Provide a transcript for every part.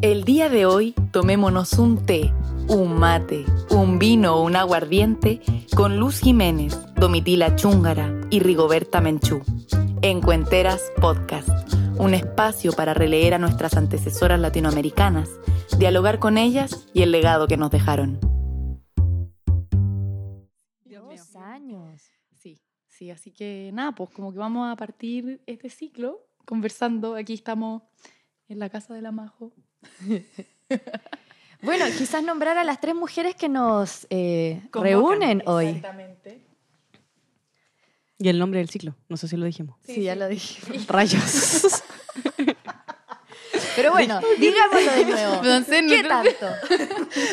El día de hoy tomémonos un té, un mate, un vino o un aguardiente con Luz Jiménez, Domitila Chúngara y Rigoberta Menchú. En Cuenteras Podcast, un espacio para releer a nuestras antecesoras latinoamericanas, dialogar con ellas y el legado que nos dejaron. Dos años. Sí, sí, así que nada, pues como que vamos a partir este ciclo conversando. Aquí estamos en la casa de la Majo. Bueno, quizás nombrar a las tres mujeres que nos eh, reúnen hoy. Exactamente. Y el nombre del ciclo, no sé si lo dijimos. Sí, ya lo dije. Rayos. Pero bueno, digámoslo de nuevo. Entonces, ¿Qué nuestro- tanto?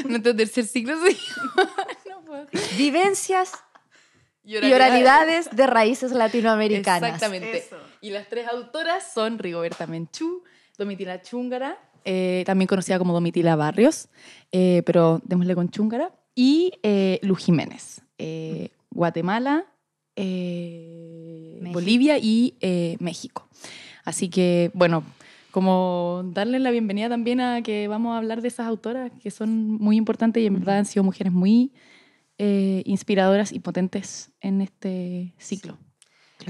Nuestro tercer ciclo sí. no puedo. Vivencias y oralidades de raíces latinoamericanas. Exactamente. Eso. Y las tres autoras son Rigoberta Menchú, Domitila Chúngara, eh, también conocida como Domitila Barrios, eh, pero démosle con Chúngara, y eh, Luz Jiménez, eh, Guatemala. Bolivia y México. Así que, bueno, como darle la bienvenida también a que vamos a hablar de esas autoras que son muy importantes y en verdad han sido mujeres muy inspiradoras y potentes en este ciclo.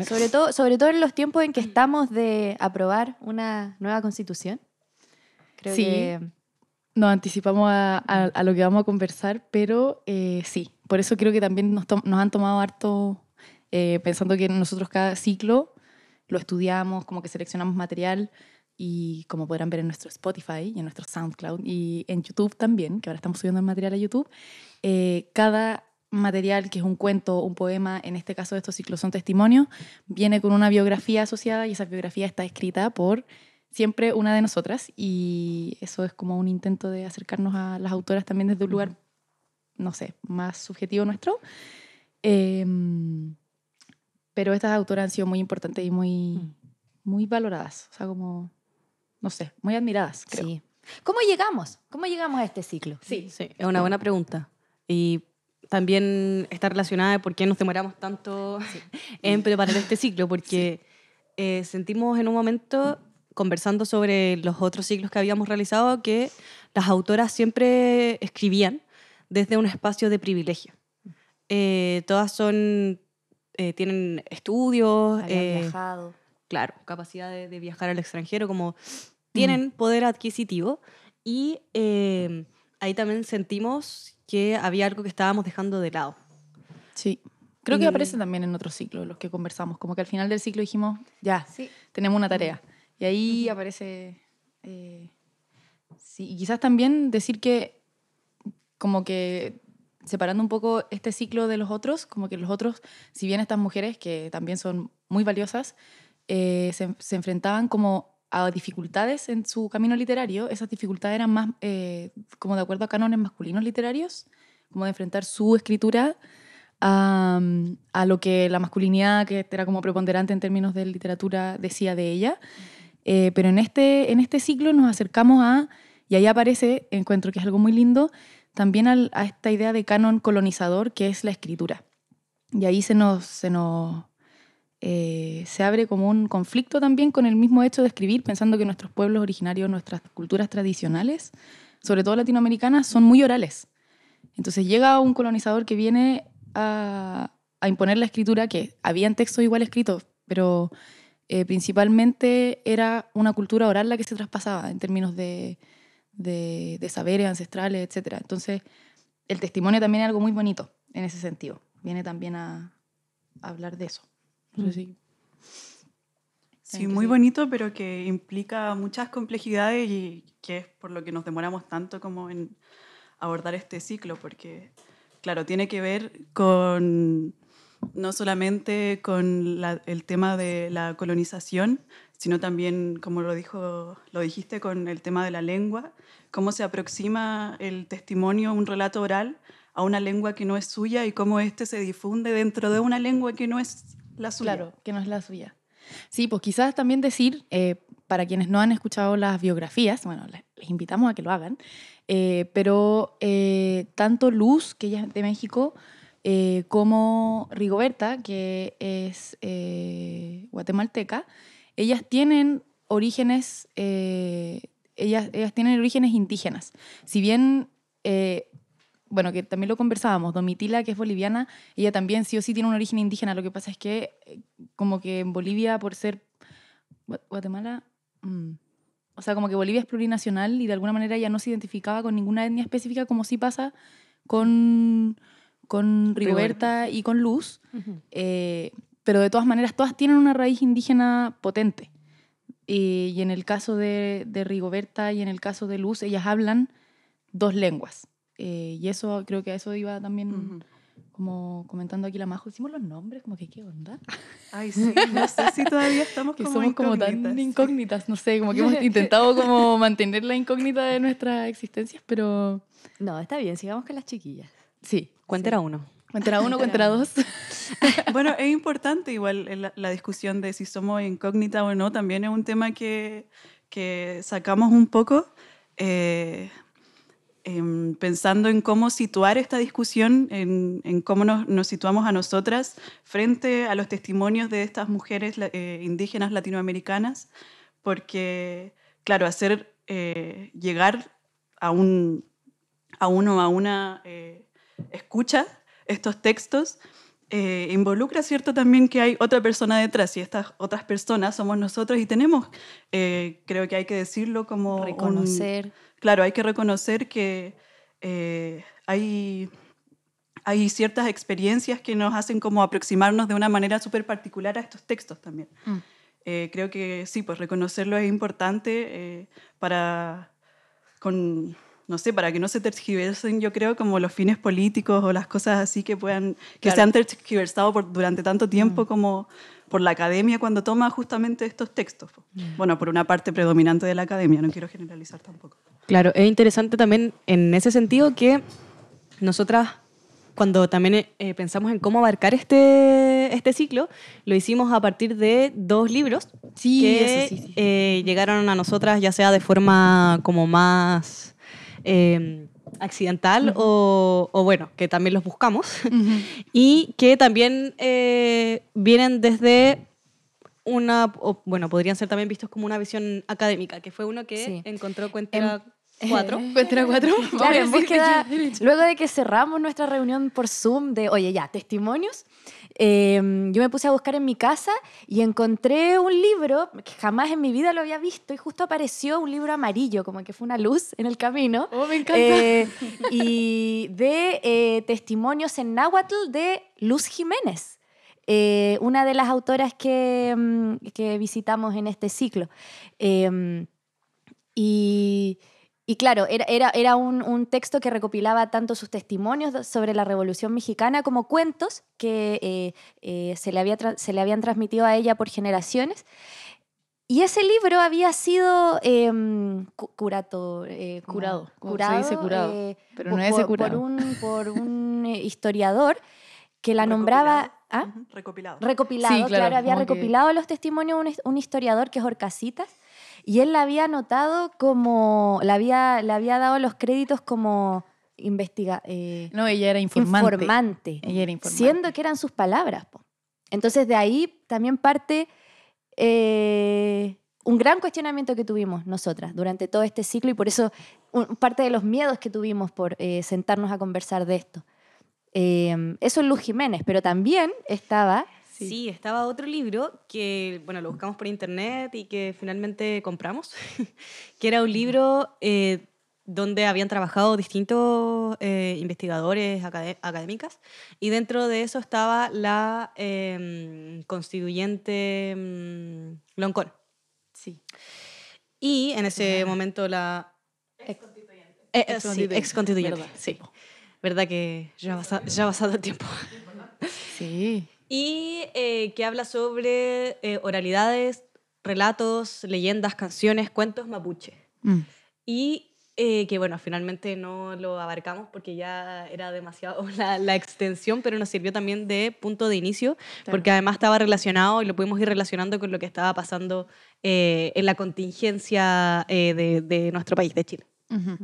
Sobre todo, sobre todo en los tiempos en que estamos de aprobar una nueva constitución. Creo Sí. que Nos anticipamos a, a- a lo que vamos a conversar, pero eh, sí, por eso creo que también nos, nos han tomado harto, eh, pensando que nosotros cada ciclo lo estudiamos, como que seleccionamos material y como podrán ver en nuestro Spotify y en nuestro SoundCloud y en YouTube también, que ahora estamos subiendo el material a YouTube, eh, cada material que es un cuento, un poema, en este caso de estos ciclos son testimonios, viene con una biografía asociada y esa biografía está escrita por siempre una de nosotras y eso es como un intento de acercarnos a las autoras también desde un lugar, no sé, más subjetivo nuestro. Em, pero estas autoras han sido muy importantes y muy, muy valoradas, o sea, como, no sé, muy admiradas, creo. sí. ¿Cómo llegamos? ¿Cómo llegamos a este ciclo? Sí. Sí, es una buena pregunta. Y también está relacionada de por qué nos demoramos tanto en preparar este ciclo, porque eh, sentimos en un momento, conversando sobre los otros ciclos que habíamos realizado, que las autoras siempre escribían desde un espacio de privilegio. Eh, todas son, eh, tienen estudios, eh, viajado. claro, capacidad de, de viajar al extranjero, como tienen poder adquisitivo y eh, ahí también sentimos que había algo que estábamos dejando de lado. Sí. Creo que aparece también en otros ciclos, los que conversamos, como que al final del ciclo dijimos, ya, Sí. tenemos una tarea. Y ahí aparece... eh, sí, y quizás también decir que, como que separando un poco este ciclo de los otros, como que los otros, si bien estas mujeres, que también son muy valiosas, eh, se, se enfrentaban como a dificultades en su camino literario, esas dificultades eran más eh, como de acuerdo a cánones masculinos literarios, como de enfrentar su escritura a, a lo que la masculinidad, que era como preponderante en términos de literatura, decía de ella. Eh, pero en este, en este ciclo nos acercamos a, y ahí aparece, encuentro que es algo muy lindo, también a esta idea de canon colonizador que es la escritura. Y ahí se nos, se nos eh, se abre como un conflicto también con el mismo hecho de escribir, pensando que nuestros pueblos originarios, nuestras culturas tradicionales, sobre todo latinoamericanas, son muy orales. Entonces llega un colonizador que viene a, a imponer la escritura, que habían textos igual escritos, pero eh, principalmente era una cultura oral la que se traspasaba en términos de, de, de saberes ancestrales, etc. Entonces el testimonio también es algo muy bonito en ese sentido. Viene también a, a hablar de eso. Si- Sí, que muy sí. bonito, pero que implica muchas complejidades y que es por lo que nos demoramos tanto como en abordar este ciclo, porque, claro, tiene que ver con no solamente con la- el tema de la colonización, sino también, como lo, dijo, lo dijiste, con el tema de la lengua, cómo se aproxima el testimonio, un relato oral, a una lengua que no es suya y cómo éste se difunde dentro de una lengua que no es la suya. Claro, que no es la suya. Sí, pues quizás también decir, eh, para quienes no han escuchado las biografías, bueno, les, invitamos a que lo hagan, eh, pero eh, tanto Luz, que ella es de México, eh, como Rigoberta, que es eh, guatemalteca, ellas tienen orígenes eh, ellas, ellas tienen orígenes indígenas. Si bien, eh, bueno, que también lo conversábamos, Domitila, que es boliviana, ella también sí o sí tiene un origen indígena. Lo que pasa es que, eh, como que en Bolivia, por ser Gua- Guatemala, mm, o sea, como que Bolivia es plurinacional y de alguna manera ya no se identificaba con ninguna etnia específica, como sí pasa con, con Rigoberta y con Luz. Eh, pero de todas maneras, todas tienen una raíz indígena potente. Eh, y en el caso de, de Rigoberta y en el caso de Luz, ellas hablan dos lenguas. Eh, y eso creo que a eso iba también Ujú. como comentando aquí la Majo. Hicimos los nombres, como que qué onda. Ay, sí, no sé si todavía estamos Que como somos como tan incógnitas. incógnitas, no sé, como que hemos intentado como mantener la incógnita de nuestras existencias, pero No, está bien, sigamos con las chiquillas. Sí. Cuéntera uno. Cuéntera uno, cuéntera dos. Bueno, es importante igual la, la discusión de si somos incógnita o no, también es un tema que, que sacamos un poco eh, em, pensando en cómo situar esta discusión, en, en cómo nos, nos situamos a nosotras frente a los testimonios de estas mujeres eh, indígenas latinoamericanas, porque, claro, hacer eh, llegar a, un, a uno, a una eh, escucha estos textos, eh, involucra, ¿cierto?, también que hay otra persona detrás y estas otras personas somos nosotros y tenemos, eh, creo que hay que decirlo como... un- Reconocer. claro, hay que reconocer que eh, hay, hay ciertas experiencias que nos hacen como aproximarnos de una manera súper particular a estos textos también. Mm. Eh, creo que sí, pues reconocerlo es importante para, con, no sé, para que no se tergiversen, yo creo, como los fines políticos o las cosas así que puedan, que Claro. se han tergiversado por, durante tanto tiempo como por la academia cuando toma justamente estos textos. po. Bueno, por una parte predominante de la academia, no quiero generalizar tampoco. Claro, es interesante también en ese sentido que nosotras, cuando también eh, pensamos en cómo abarcar este, este ciclo, lo hicimos a partir de dos libros Sí, que eso sí, sí. eh, llegaron a nosotras ya sea de forma como más eh, accidental o, o bueno, que también los buscamos y que también eh, vienen desde una, o, bueno, podrían ser también vistos como una visión académica, que fue uno que Sí. encontró Cuentera 4. Cuéntera cuatro. Claro, Vamos a en búsqueda, que- luego de que cerramos nuestra reunión por Zoom de, oye, ya, testimonios, eh, yo me puse a buscar en mi casa y encontré un libro que jamás en mi vida lo había visto y justo apareció un libro amarillo, como que fue una luz en el camino. Oh, me encanta. Eh, y de eh, testimonios en náhuatl de Luz Jiménez, eh, una de las autoras que, mm, que visitamos en este ciclo. Eh, y, y claro, era, era, era un, un texto que recopilaba tanto sus testimonios sobre la Revolución Mexicana como cuentos que eh, eh, se, le había se le habían transmitido a ella por generaciones. Y ese libro había sido em, curato, eh, Curado, como se curado, dice curado, eh, pero po- no es por, curado. por un, por un historiador que la nombraba... ¿ah? Recopilado. recopilado, Sí, claro, claro, había que- recopilado los testimonios un, un historiador que es Orcasitas y él la había anotado como, le había, le había dado los créditos como investiga, eh, No, ella era informante. informante, Ella era informante. siendo que eran sus palabras. po. Entonces de ahí también parte eh, un gran cuestionamiento que tuvimos nosotras durante todo este ciclo y por eso un- parte de los miedos que tuvimos por eh, sentarnos a conversar de esto. Eh, eso es Luz Jiménez, pero también estaba... Sí. estaba otro libro que, bueno, lo buscamos por internet y que finalmente compramos, que era un libro eh, donde habían trabajado distintos eh, investigadores acadé- académicas y dentro de eso estaba la em, constituyente mm, Loncón. Sí. Y en ese momento la... Ex- Eh, eh, Ex sí, constituyente, ex constituyente, verdad, sí. Verdad que ya ha pasado, ya ha pasado el tiempo. Sí. Y eh, que habla sobre eh, oralidades, relatos, leyendas, canciones, cuentos mapuche. Mm. Y eh, que bueno, finalmente no lo abarcamos porque ya era demasiado la, la extensión, pero nos sirvió también de punto de inicio, porque además estaba relacionado y lo pudimos ir relacionando con lo que estaba pasando eh, en la contingencia eh, de, de nuestro país, de Chile. Ujú.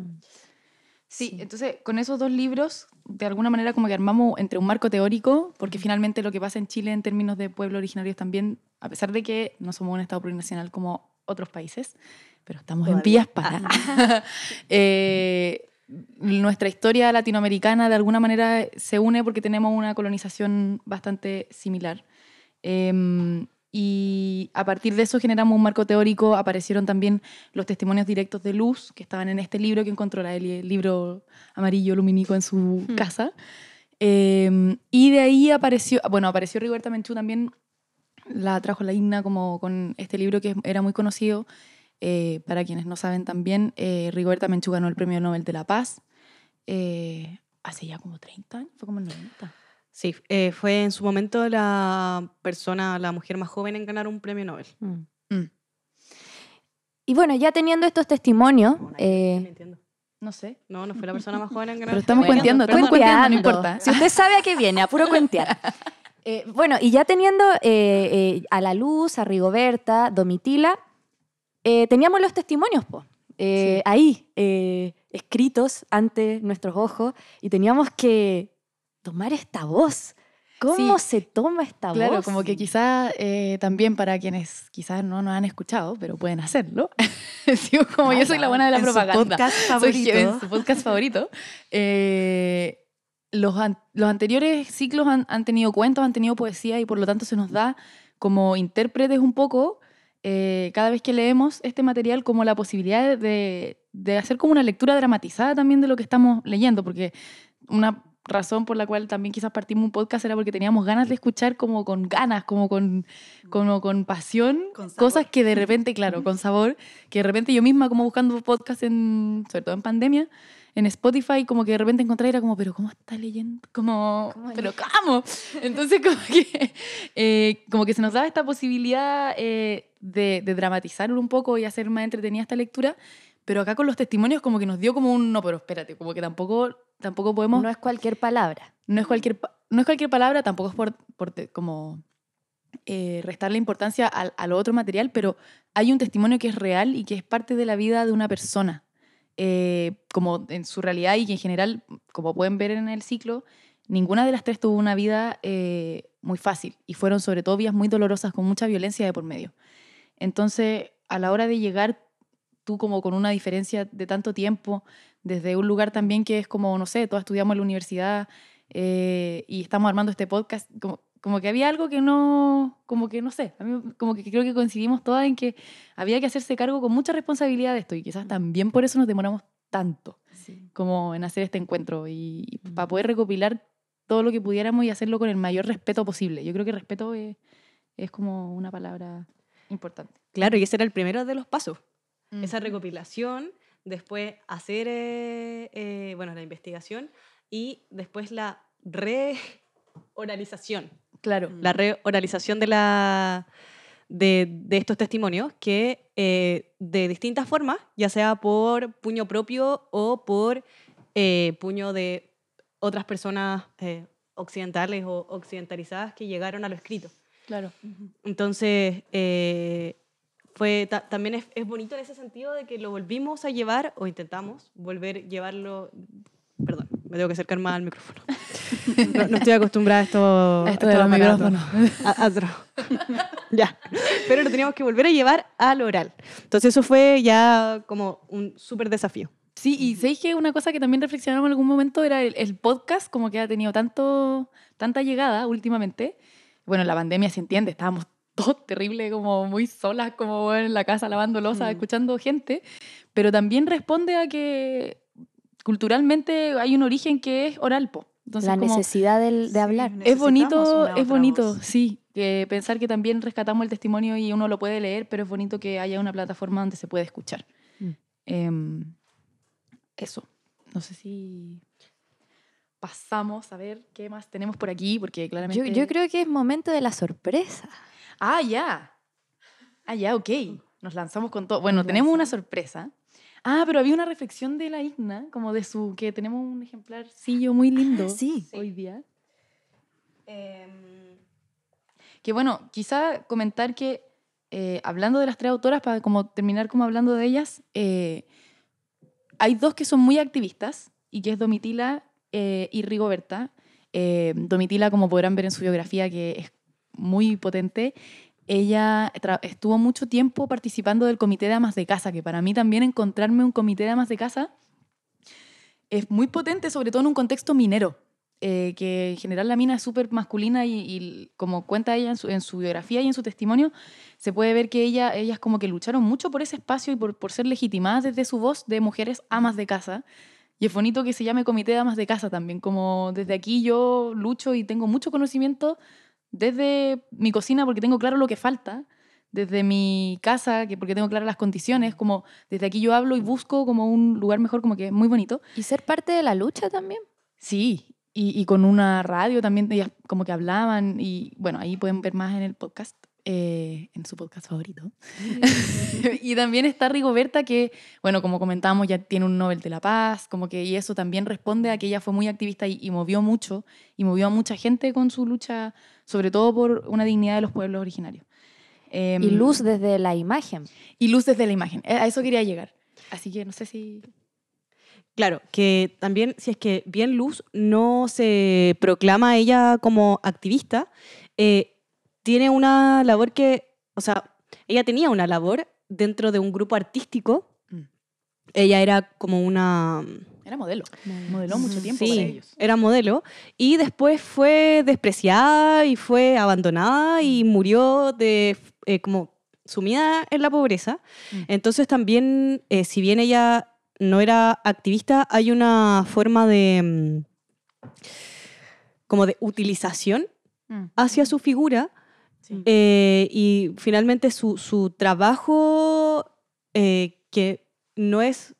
Sí, entonces con esos dos libros, de alguna manera como que armamos entre un marco teórico, porque finalmente lo que pasa en Chile en términos de pueblos originarios también, a pesar de que no somos un Estado plurinacional como otros países, pero estamos en vías para. Eh, nuestra historia latinoamericana de alguna manera se une porque tenemos una colonización bastante similar. Em, y a partir de eso generamos un marco teórico, aparecieron también los testimonios directos de Luz, que estaban en este libro que encontró la Eli, el libro amarillo lumínico en su casa. Em, y de ahí apareció, bueno, apareció Rigoberta Menchú también, la trajo la Igna como con este libro que era muy conocido. Eh, para quienes no saben también, eh, Rigoberta Menchú ganó el Premio Nobel de la Paz eh, hace ya como 30 años, fue como el 90. Sí, eh, fue en su momento la persona, la mujer más joven en ganar un premio Nobel. Mm. Mm. Y bueno, ya teniendo estos testimonios, Estoy eh. No sé. No, no fue la persona más joven en ganar Pero un estamos premio. cuenteando, estamos cuenteando, no importa. Si usted sabe a qué viene, a puro cuentear. Eh, bueno, y ya teniendo eh, eh, a la luz, a Rigoberta, Domitila, eh, teníamos los testimonios, po, eh, Sí. ahí, eh, escritos ante nuestros ojos, y teníamos que tomar esta voz. ¿Cómo Sí. se toma esta Claro, voz? como que quizás eh, también para quienes quizás no nos han escuchado, pero pueden hacerlo. Sí, como yo soy la buena de la En su propaganda. podcast Soy favorito. en su podcast favorito. Eh, los, an- los anteriores ciclos han, han tenido cuentos, han tenido poesía y por lo tanto se nos da como intérpretes un poco, eh, cada vez que leemos este material, como la posibilidad de, de hacer como una lectura dramatizada también de lo que estamos leyendo, porque una razón por la cual también quizás partimos un podcast era porque teníamos ganas de escuchar como con ganas, como con, como con pasión, Con cosas que de repente, claro, con sabor, que de repente yo misma como buscando podcast, en, sobre todo en pandemia, en Spotify, como que de repente encontré era como, pero ¿cómo está leyendo? Como, ¿Cómo pero ¿cómo? Entonces como que, eh, como que se nos da esta posibilidad eh, de, de dramatizar un poco y hacer más entretenida esta lectura, pero acá con los testimonios como que nos dio como un, no, pero espérate, como que tampoco, tampoco podemos No es cualquier palabra. no es cualquier, no es cualquier palabra, tampoco es por, por te- como eh, restarle importancia al, al otro material, pero hay un testimonio que es real y que es parte de la vida de una persona, eh, como en su realidad y que en general, como pueden ver en el ciclo, ninguna de las tres tuvo una vida eh, muy fácil y fueron sobre todo vías muy dolorosas con mucha violencia de por medio. Entonces, a la hora de llegar tú como con una diferencia de tanto tiempo, desde un lugar también que es como, no sé, todos estudiamos en la universidad eh, y estamos armando este podcast, como, como que había algo que no, como que no sé, a mí como que creo que coincidimos todas en que había que hacerse cargo con mucha responsabilidad de esto y quizás también por eso nos demoramos tanto como en hacer este encuentro y, y para poder recopilar todo lo que pudiéramos y hacerlo con el mayor respeto posible. Yo creo que respeto es, es como una palabra importante. Claro, y ese era el primero de los pasos. Esa recopilación, después hacer eh, eh, bueno, la investigación y después la reoralización. Claro. La reoralización de, la, de, de estos testimonios que eh, de distintas formas, ya sea por puño propio o por puño de otras personas occidentales o occidentalizadas que llegaron a lo escrito. Claro. Entonces, eh, fue, ta- también es, es bonito en ese sentido de que lo volvimos a llevar, o intentamos volver a llevarlo. Perdón, me tengo que acercar más al micrófono. No, no estoy acostumbrada a esto. A esto de los micrófonos. Ya. Pero lo teníamos que volver a llevar al oral. Entonces, eso fue ya como un súper desafío. Sí, y sabéis que una cosa que también reflexionamos en algún momento era el, el podcast, como que ha tenido tanto, tanta llegada últimamente. Bueno, la pandemia se entiende, estábamos todos terrible, como muy solas, como en la casa lavando losa, Mm. escuchando gente, pero también responde a que culturalmente hay un origen que es oral, po. Entonces, la como- necesidad del- de Sí, hablar. es necesitamos bonito, es bonito, voz. sí. Que pensar que también rescatamos el testimonio y uno lo puede leer, pero es bonito que haya una plataforma donde se puede escuchar. Mm. Em, eso. No sé si pasamos a ver qué más tenemos por aquí, porque Yo, claramente... yo creo que es momento de la sorpresa. Ah, ya. Ah, ya, ok. Nos lanzamos con todo. Bueno, tenemos una sorpresa. Ah, pero había una reflexión de la Igna, como de su... que tenemos un ejemplarcillo muy lindo sí. hoy día. Que bueno, quizá comentar que eh, hablando de las tres autoras, para como terminar como hablando de ellas, eh, hay dos que son muy activistas y que es Domitila eh, y Rigoberta. Eh, Domitila, como podrán ver en su biografía, que es muy potente, ella estuvo mucho tiempo participando del comité de amas de casa, que para mí también encontrarme un comité de amas de casa es muy potente, sobre todo en un contexto minero, eh, que en general la mina es súper masculina y, como cuenta ella en su, en su biografía y en su testimonio, se puede ver que ella, ellas como que lucharon mucho por ese espacio y por, por ser legitimadas desde su voz de mujeres amas de casa. Y es bonito que se llame Comité de Amas de Casa también, como desde aquí yo lucho y tengo mucho conocimiento desde mi cocina porque tengo claro lo que falta, desde mi casa, que porque tengo claras las condiciones, como desde aquí yo hablo y busco como un lugar mejor, como que es muy bonito. Y ser parte de la lucha también. Sí, y, y con una radio también, ellas como que hablaban y bueno, ahí pueden ver más en el podcast, eh, en su podcast favorito. y también está Rigoberta que, bueno, como comentábamos, ya tiene un Nobel de la Paz, como que y eso también responde a que ella fue muy activista y, y movió mucho, y movió a mucha gente con su lucha, sobre todo por una dignidad de los pueblos originarios. Em, Y luz desde la imagen. y luz desde la imagen. Eh, A eso quería llegar. Así que no sé si... Claro, que también, si es que bien Luz no se proclama ella como activista, eh, tiene una labor que, o sea, ella tenía una labor dentro de un grupo artístico. Mm. Ella era como una... Era modelo. Modeló mucho tiempo Sí, para ellos. era modelo. Y después fue despreciada y fue abandonada y murió de eh, como sumida en la pobreza. Mm. Entonces también, eh, si bien ella no era activista, hay una forma de mm, como de utilización Mm. hacia su figura Sí. eh, y finalmente su, su trabajo eh, que no es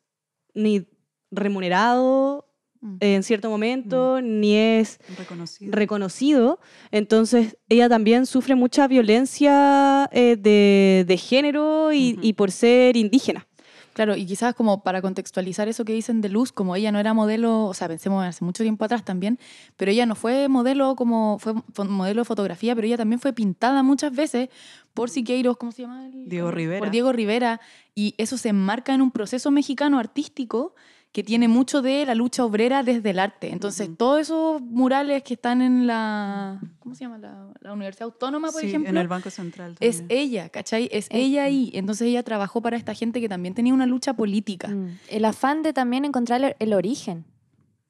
ni remunerado Mm. en cierto momento, ni es Reconocido. reconocido. Entonces, ella también sufre mucha violencia eh, de, de género y por ser indígena. Claro, y quizás como para contextualizar eso que dicen de Luz, como ella no era modelo, o sea, pensemos hace mucho tiempo atrás también, pero ella no fue modelo como, fue modelo de fotografía, pero ella también fue pintada muchas veces por Siqueiros, ¿cómo se llama? Diego Rivera. Por Diego Rivera, y eso se enmarca en un proceso mexicano artístico que tiene mucho de la lucha obrera desde el arte. Entonces, Ujú. todos esos murales que están en la, ¿cómo se llama? La, la Universidad Autónoma, por Sí, ejemplo. en el Banco Central Es ella, ¿cachai? Es Eh, ella ahí. Entonces ella trabajó para esta gente que también tenía una lucha política. Mm. El afán de también encontrar el, el origen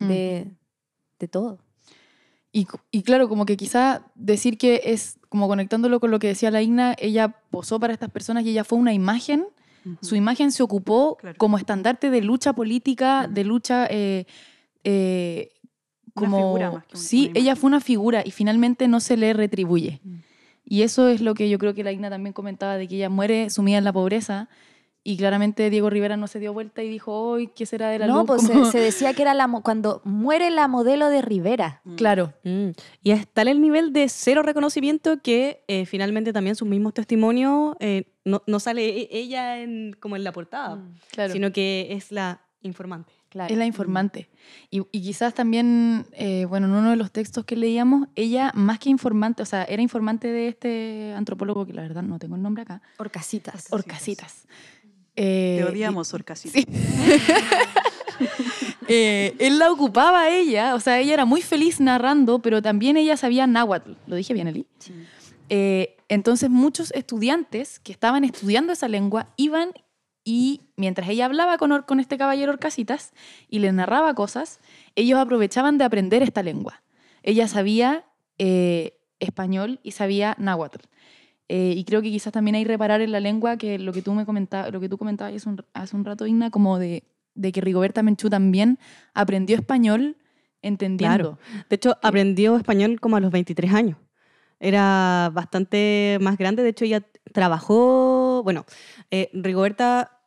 Mm. de, de todo. Y, y claro, como que quizá decir que es, como conectándolo con lo que decía la Igna, ella posó para estas personas y ella fue una imagen. Su imagen se ocupó Claro. como estandarte de lucha política, de lucha... eh, eh, Una como, figura más que sí, una ella fue una figura y finalmente no se le retribuye. Y eso es lo que yo creo que la Igna también comentaba, de que ella muere sumida en la pobreza y claramente Diego Rivera no se dio vuelta y dijo, hoy ¿qué será de la No, luz? pues se, se decía que era la cuando muere la modelo de Rivera. Mm. Claro, Mm. Y es tal el nivel de cero reconocimiento que eh, finalmente también sus mismos testimonios eh, no, no sale e- ella en, como en la portada, Mm, claro. sino que es la informante. claro. Es la informante. Y, y quizás también, eh, bueno, en uno de los textos que leíamos, ella más que informante, o sea, era informante de este antropólogo que la verdad no tengo el nombre acá, Orcasitas. Orcasitas. Eh, Te y- odiamos, Orcasita. Sí. eh, él la ocupaba a ella, o sea, ella era muy feliz narrando, pero también ella sabía náhuatl. ¿Lo dije bien, Eli? Eh, entonces muchos estudiantes que estaban estudiando esa lengua iban y mientras ella hablaba con, este caballero Orcasitas y le narraba cosas, ellos aprovechaban de aprender esta lengua. Ella sabía eh, español y sabía náhuatl. Eh, y creo que quizás también hay reparar en la lengua que lo que tú me comentabas, lo que tú comentabas hace un, hace rato, Igna, como de, de que Rigoberta Menchú también aprendió español entendiendo. De hecho, aprendió español como a los 23 años. Era bastante más grande. De hecho, ella trabajó. Bueno, eh, Rigoberta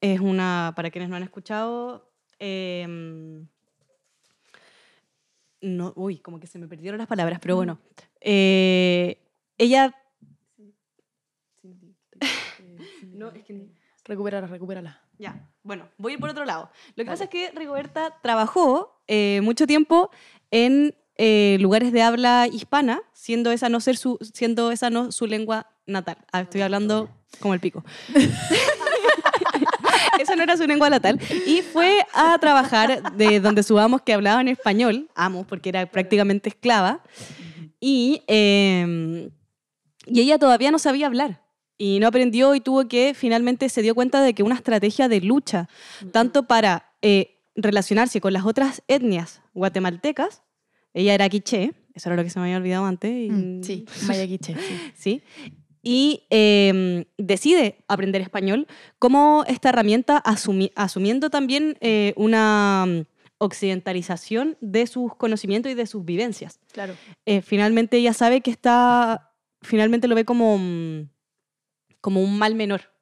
es una, para quienes no han escuchado, em, no, uy, como que se me perdieron las palabras, pero bueno. Eh, ella. No, es que Recupérala, recupérala. ya, bueno, voy a ir por otro lado. Lo que pasa es que Rigoberta trabajó eh, mucho tiempo en eh, lugares de habla hispana, siendo esa no ser su, siendo esa no su lengua natal. Ah, estoy hablando como el pico. esa no era su lengua natal. Y fue a trabajar de donde sus amos que hablaban español, amos porque era prácticamente esclava, y eh, y ella todavía no sabía hablar. Y no aprendió y tuvo que, finalmente se dio cuenta de que una estrategia de lucha, tanto para eh, relacionarse con las otras etnias guatemaltecas, ella era quiché, eso era lo que se me había olvidado antes. y- Mm, sí, Maya Quiche, sí. ¿sí? Y eh, decide aprender español como esta herramienta, asumi- asumiendo también eh, una mm, occidentalización de sus conocimientos y de sus vivencias. Claro. Eh, finalmente ella sabe que está, finalmente lo ve como, mm, como un mal menor,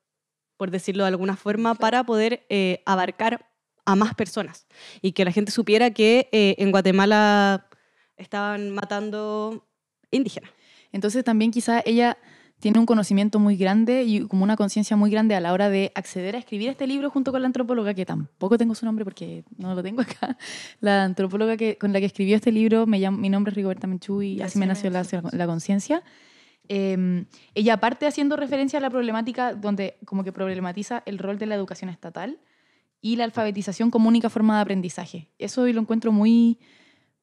por decirlo de alguna forma, para poder eh, abarcar a más personas y que la gente supiera que eh, en Guatemala estaban matando indígenas. Entonces también quizá ella tiene un conocimiento muy grande y como una conciencia muy grande a la hora de acceder a escribir este libro junto con la antropóloga, que tampoco tengo su nombre porque no lo tengo acá. La antropóloga que, con la que escribió este libro, me llamo, mi nombre es Rigoberta Menchú y así me nació la, la conciencia. Eh, ella aparte haciendo referencia a la problemática donde como que problematiza el rol de la educación estatal y la alfabetización como única forma de aprendizaje. Eso yo lo encuentro muy,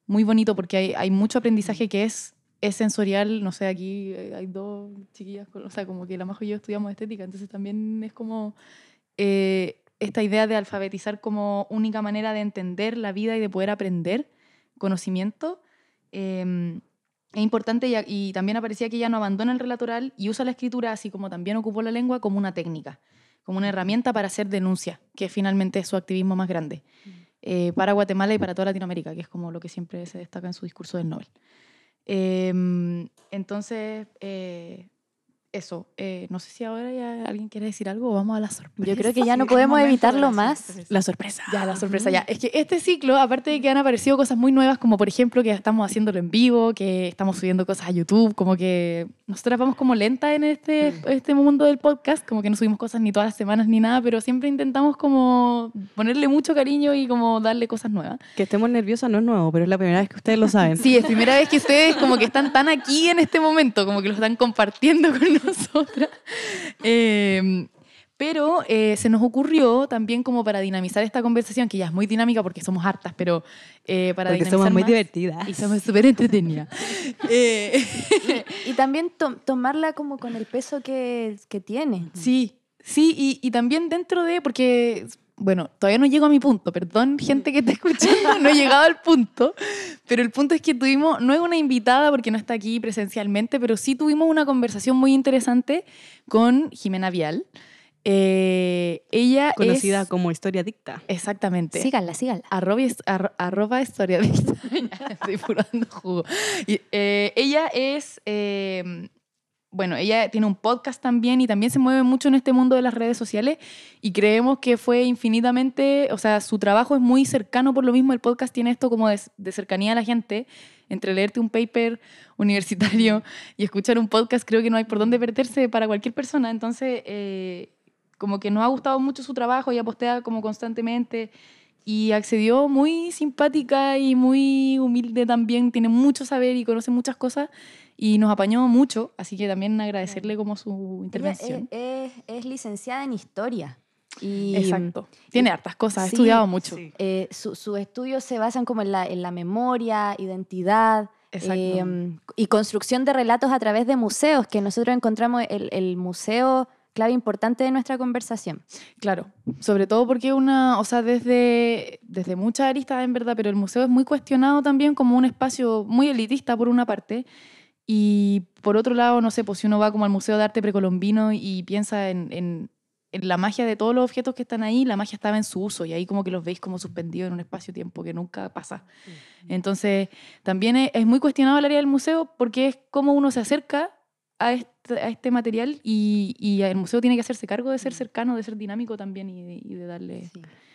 muy bonito porque hay, hay mucho aprendizaje que es, es sensorial. No sé, aquí eh, hay dos chiquillas, o sea, como que la Majo y yo estudiamos estética, entonces también es como eh, esta idea de alfabetizar como única manera de entender la vida y de poder aprender conocimiento. eh, es importante y, y también aparecía que ella no abandona el relato oral y usa la escritura, así como también ocupó la lengua, como una técnica, como una herramienta para hacer denuncia, que finalmente es su activismo más grande, eh, para Guatemala y para toda Latinoamérica, que es como lo que siempre se destaca en su discurso del Nobel. Eh, entonces, eh, eso, eh, no sé si ahora ya alguien quiere decir algo o vamos a la sorpresa. Yo creo que ya no podemos evitarlo la más. sorpresa. La sorpresa. Ya, la sorpresa, ya. Es que este ciclo, aparte de que han aparecido cosas muy nuevas, como por ejemplo que estamos haciéndolo en vivo, que estamos subiendo cosas a YouTube, como que nosotras vamos como lenta en este, este mundo del podcast, como que no subimos cosas ni todas las semanas ni nada, pero siempre intentamos como ponerle mucho cariño y como darle cosas nuevas. Que estemos nerviosas no es nuevo, pero es la primera vez que ustedes lo saben. Sí, es primera vez que ustedes como que están tan aquí en este momento, como que lo están compartiendo con nosotras. Eh, pero eh, se nos ocurrió también como para dinamizar esta conversación, que ya es muy dinámica porque somos hartas, pero eh, para Porque dinamizar somos muy más- divertidas. Y somos súper entretenidas. Eh, Y también to- tomarla como con el peso que, que tiene. Sí, sí, y, y también dentro de, porque, bueno, todavía no llego a mi punto, perdón, gente que está escuchando, no he llegado al punto, pero el punto es que tuvimos, no es una invitada porque no está aquí presencialmente, pero sí tuvimos una conversación muy interesante con Jimena Vial. Eh, ella Conocida es... como Historia Dicta. Exactamente. Síganla, síganla. Arroba, arroba historia de Estoy puro dando jugo. Y, eh, ella es, eh, bueno, ella tiene un podcast también y también se mueve mucho en este mundo de las redes sociales y creemos que fue infinitamente, o sea, su trabajo es muy cercano por lo mismo, el podcast tiene esto como de, de cercanía a la gente, entre leerte un paper universitario y escuchar un podcast, creo que no hay por dónde perderse para cualquier persona, entonces... eh, como que nos ha gustado mucho su trabajo, ella postea como constantemente y accedió muy simpática y muy humilde también, tiene mucho saber y conoce muchas cosas y nos apañó mucho, así que también agradecerle como su intervención. es, es- es licenciada en historia. Y, Exacto. Tiene hartas cosas, ha estudiado mucho. Sí. eh, su- sus estudios se basan como en la, en la memoria, identidad eh, y construcción de relatos a través de museos, que nosotros encontramos el, el museo clave importante de nuestra conversación. Claro, sobre todo porque una, o sea, desde, desde muchas aristas en verdad, pero el museo es muy cuestionado también como un espacio muy elitista por una parte y por otro lado, no sé, pues si uno va como al Museo de Arte Precolombino y piensa en, en- en la magia de todos los objetos que están ahí, la magia estaba en su uso y ahí como que los veis como suspendidos en un espacio-tiempo que nunca pasa. Entonces, también es, es muy cuestionado el área del museo porque es cómo uno se acerca a este, a este material y, y el museo tiene que hacerse cargo de ser cercano, de ser dinámico también y de, y de darle...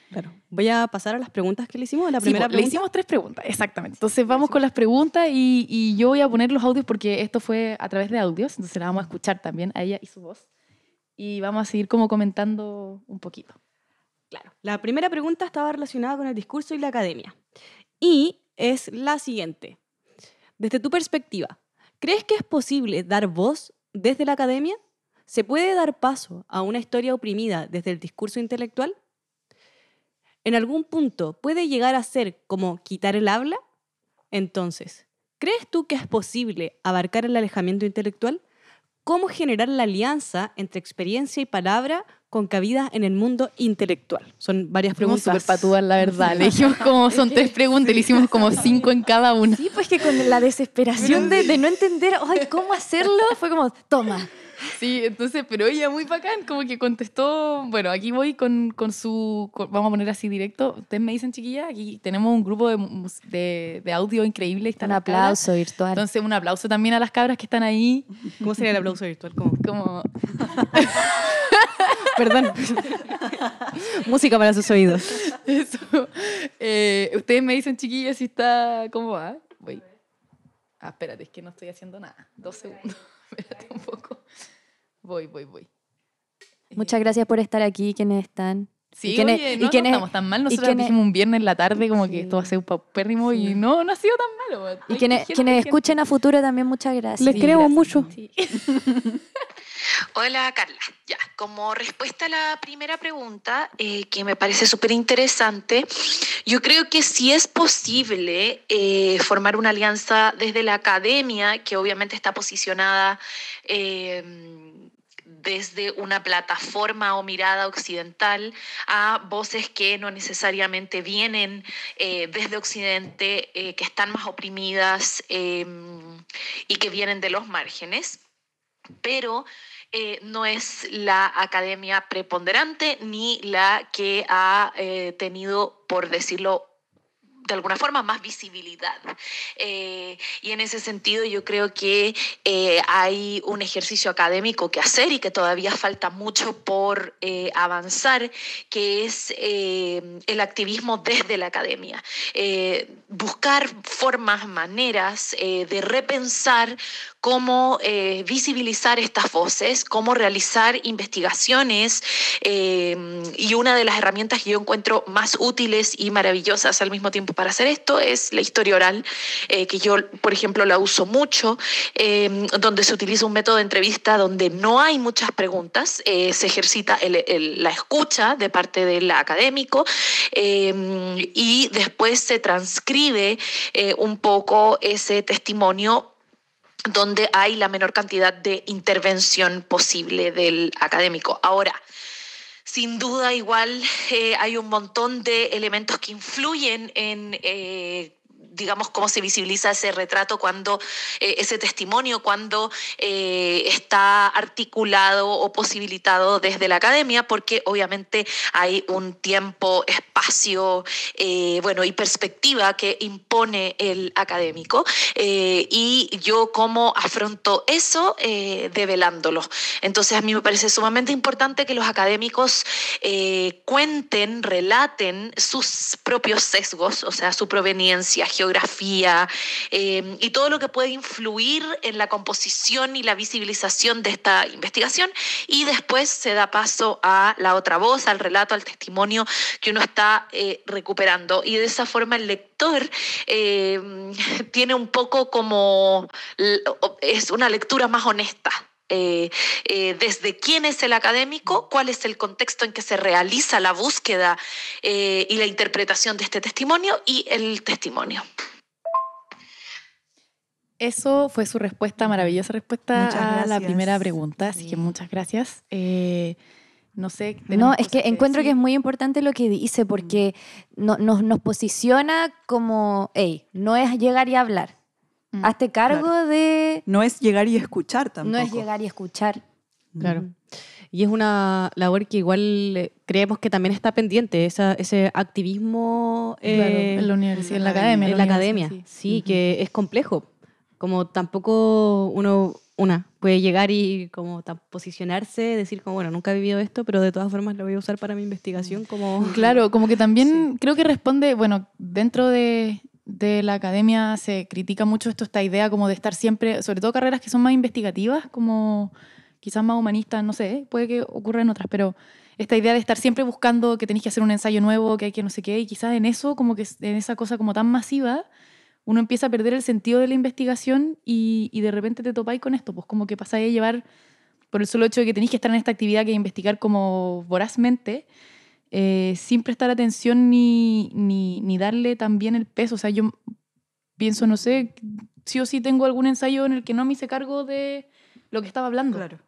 Claro. Voy a pasar a las preguntas que le hicimos. La Sí, primera po, le pregunta. hicimos tres preguntas, exactamente. Entonces vamos con las preguntas y, y yo voy a poner los audios porque esto fue a través de audios, entonces la vamos a escuchar también a ella y su voz. Y vamos a seguir como comentando un poquito. Claro. La primera pregunta estaba relacionada con el discurso y la academia. Y es la siguiente. Desde tu perspectiva, ¿crees que es posible dar voz desde la academia? ¿Se puede dar paso a una historia oprimida desde el discurso intelectual? ¿En algún punto puede llegar a ser como quitar el habla? Entonces, ¿crees tú que es posible abarcar el alejamiento intelectual? Cómo generar la alianza entre experiencia y palabra con cabida en el mundo intelectual. Son varias preguntas. súper patúas, la verdad. Le dijimos como son tres preguntas y le hicimos como cinco en cada una. Sí, pues que con la desesperación de, de no entender, ay, ¿cómo hacerlo? Fue como, toma. Sí, entonces, pero ella muy bacán, como que contestó, bueno, aquí voy con, con su, con- vamos a poner así directo, ustedes me dicen chiquilla, aquí tenemos un grupo de, de, de audio increíble. están Un cabras. aplauso virtual. Entonces, un aplauso también a las cabras que están ahí, ¿Cómo sería el aplauso virtual? ¿Cómo? como, Perdón. Música para sus oídos. eso. Eh, ustedes me dicen chiquilla si está, ¿cómo va? Voy. Ah, espérate, es que no estoy haciendo nada. Dos segundos. espérate un poco. Voy, voy, voy. Muchas gracias por estar aquí, quienes están. Sí, y quienes, oye, y no, no estamos tan mal. Nosotros dijimos un viernes en la tarde como Sí. que esto va a ser un paupérrimo y no, no ha sido tan malo. y quienes, gente, quienes escuchen a futuro también, muchas gracias. Les queremos mucho. Sí. Hola Carla, ya, como respuesta a la primera pregunta, eh, que me parece súper interesante, yo creo que sí es posible eh, formar una alianza desde la academia, que obviamente está posicionada eh, desde una plataforma o mirada occidental, a voces que no necesariamente vienen eh, desde Occidente, eh, que están más oprimidas eh, y que vienen de los márgenes. Pero eh, no es la academia preponderante ni la que ha tenido, por decirlo de alguna forma, más visibilidad. Eh, y en ese sentido yo creo que eh, hay un ejercicio académico que hacer y que todavía falta mucho por eh, avanzar, que es el activismo desde la academia. Buscar formas, maneras de repensar cómo visibilizar estas voces, cómo realizar investigaciones y una de las herramientas que yo encuentro más útiles y maravillosas al mismo tiempo para hacer esto es la historia oral, eh, que yo, por ejemplo, la uso mucho, eh, donde se utiliza un método de entrevista donde no hay muchas preguntas, eh, se ejercita la escucha de parte del académico eh, y después se transcribe eh, un poco ese testimonio donde hay la menor cantidad de intervención posible del académico. Ahora, sin duda, igual eh, hay un montón de elementos que influyen en, eh, digamos, cómo se visibiliza ese retrato cuando, eh, ese testimonio, cuando eh, está articulado o posibilitado desde la academia, porque obviamente hay un tiempo, espacio, eh, bueno, y perspectiva que impone el académico. y yo cómo afronto eso develándolo. Entonces a mí me parece sumamente importante que los académicos cuenten, relaten sus propios sesgos, o sea, su proveniencia, geografía eh, y todo lo que puede influir en la composición y la visibilización de esta investigación. Y después se da paso a la otra voz, al relato, al testimonio que uno está eh, recuperando. Y de esa forma el lector eh, tiene un poco como es una lectura más honesta eh, eh, desde quién es el académico, cuál es el contexto en que se realiza la búsqueda eh, y la interpretación de este testimonio y el testimonio. Eso fue su respuesta, maravillosa respuesta Muchas a la primera pregunta, así que muchas gracias. Eh, no sé. No, es que encuentro que es muy importante lo que dice porque no- nos, nos posiciona como, hey, no es llegar y hablar. Mm, Hazte cargo de... No es llegar y escuchar tampoco. No es llegar y escuchar. Claro. Y es una labor que igual eh, creemos que también está pendiente, esa, ese activismo Claro, eh, en la universidad, en la academia. en la academia. sí. Sí, que es complejo. Como tampoco uno, una, puede llegar y como posicionarse, decir como, bueno, nunca he vivido esto, pero de todas formas lo voy a usar para mi investigación como... Claro, como que también creo que responde, bueno, dentro de, de la academia se critica mucho esto, esta idea como de estar siempre, sobre todo carreras que son más investigativas, como quizás más humanistas, no sé, puede que ocurra en otras, pero esta idea de estar siempre buscando que tenéis que hacer un ensayo nuevo, que hay que no sé qué, y quizás en eso, como que en esa cosa como tan masiva, uno empieza a perder el sentido de la investigación y, y de repente te topáis con esto, pues como que pasáis a llevar, por el solo hecho de que tenéis que estar en esta actividad que investigar como vorazmente, eh, sin prestar atención ni, ni, ni darle también el peso. O sea, yo pienso, no sé, sí o sí tengo algún ensayo en el que no me hice cargo de lo que estaba hablando. Claro.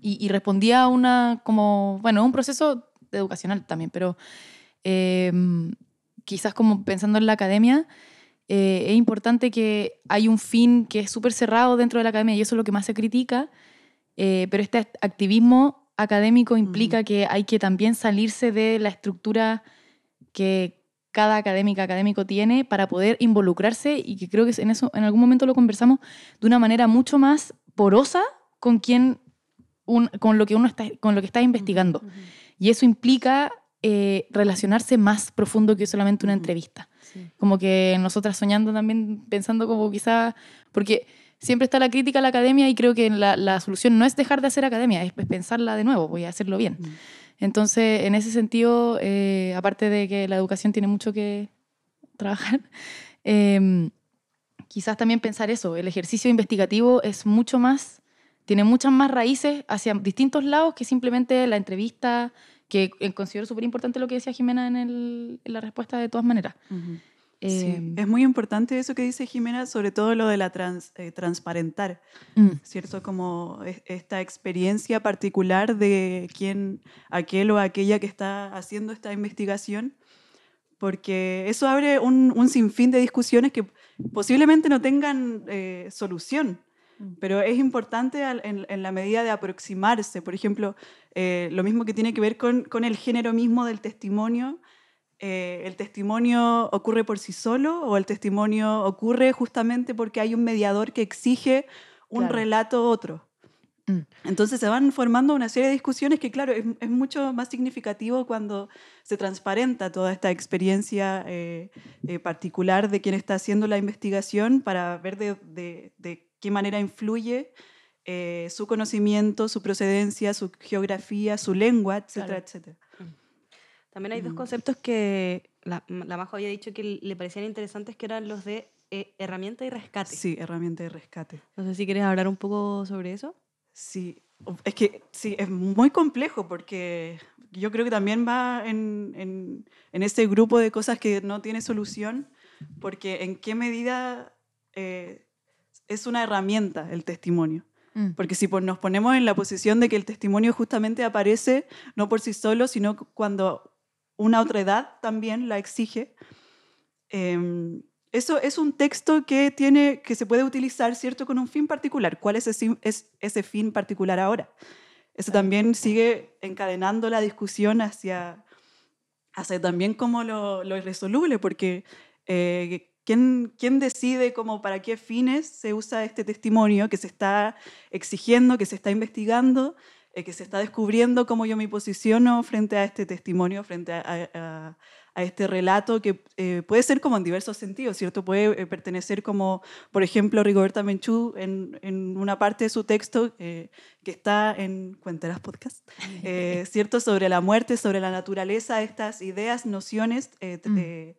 Y, y respondía a una, como, bueno, un proceso educacional también, pero eh, quizás como pensando en la academia, eh, es importante que hay un fin que es súper cerrado dentro de la academia y eso es lo que más se critica, eh, pero este act- activismo académico implica que hay que también salirse de la estructura que cada académica, académico tiene para poder involucrarse y que creo que en eso en algún momento lo conversamos de una manera mucho más porosa con quien un- con lo que uno está con lo que está investigando. Y eso implica eh, relacionarse más profundo que solamente una entrevista. Como que nosotras soñando también pensando como quizá porque siempre está la crítica a la academia y creo que la, la solución no es dejar de hacer academia es, es pensarla de nuevo voy a hacerlo bien Mm. entonces, en ese sentido, eh, aparte de que la educación tiene mucho que trabajar, eh, quizás también pensar eso, el ejercicio investigativo es mucho más, tiene muchas más raíces hacia distintos lados que simplemente la entrevista, que eh, considero súper importante lo que decía Jimena en, el- en la respuesta de todas maneras. Sí, es muy importante eso que dice Jimena, sobre todo lo de la trans- eh, transparentar, mm, ¿cierto? Como es- esta experiencia particular de quién, aquel o aquella que está haciendo esta investigación, porque eso abre un, un sinfín de discusiones que posiblemente no tengan eh, solución, pero es importante al- en, en la medida de aproximarse. Por ejemplo, eh, lo mismo que tiene que ver con, con el género mismo del testimonio. Eh, ¿El testimonio ocurre por sí solo o el testimonio ocurre justamente porque hay un mediador que exige un Claro. relato otro? Mm. Entonces se van formando una serie de discusiones que, claro, es, es mucho más significativo cuando se transparenta toda esta experiencia eh, eh, particular de quien está haciendo la investigación para ver de, de- de qué manera influye eh, su conocimiento, su procedencia, su geografía, su lengua, etcétera, Claro. etcétera. También hay dos Mm. conceptos que la, la Majo había dicho que le parecían interesantes, que eran los de eh, herramienta y rescate. Sí, herramienta de rescate. No sé si quieres hablar un poco sobre eso. Sí, es que sí, es muy complejo porque yo creo que también va en, en, en ese grupo de cosas que no tiene solución, porque en qué medida eh, es una herramienta el testimonio. mm, Porque si nos ponemos en la posición de que el testimonio justamente aparece no por sí solo, sino cuando una otra edad también la exige, em, eso es un texto que, tiene, que se puede utilizar, ¿cierto?, con un fin particular. ¿Cuál es ese, es ese fin particular ahora? Eso también sigue encadenando la discusión hacia, hacia también como lo, lo irresoluble, porque eh, ¿quién, ¿quién decide como para qué fines se usa este testimonio que se está exigiendo, que se está investigando, eh, que se está descubriendo cómo yo me posiciono frente a este testimonio, frente a, a- a- este relato que eh, puede ser como en diversos sentidos, ¿cierto? Puede eh, pertenecer como, por ejemplo, Rigoberta Menchú en, en una parte de su texto eh, que está en Cuenteras Podcast, eh, ¿cierto? Sobre la muerte, sobre la naturaleza, estas ideas, nociones eh, Mm. de,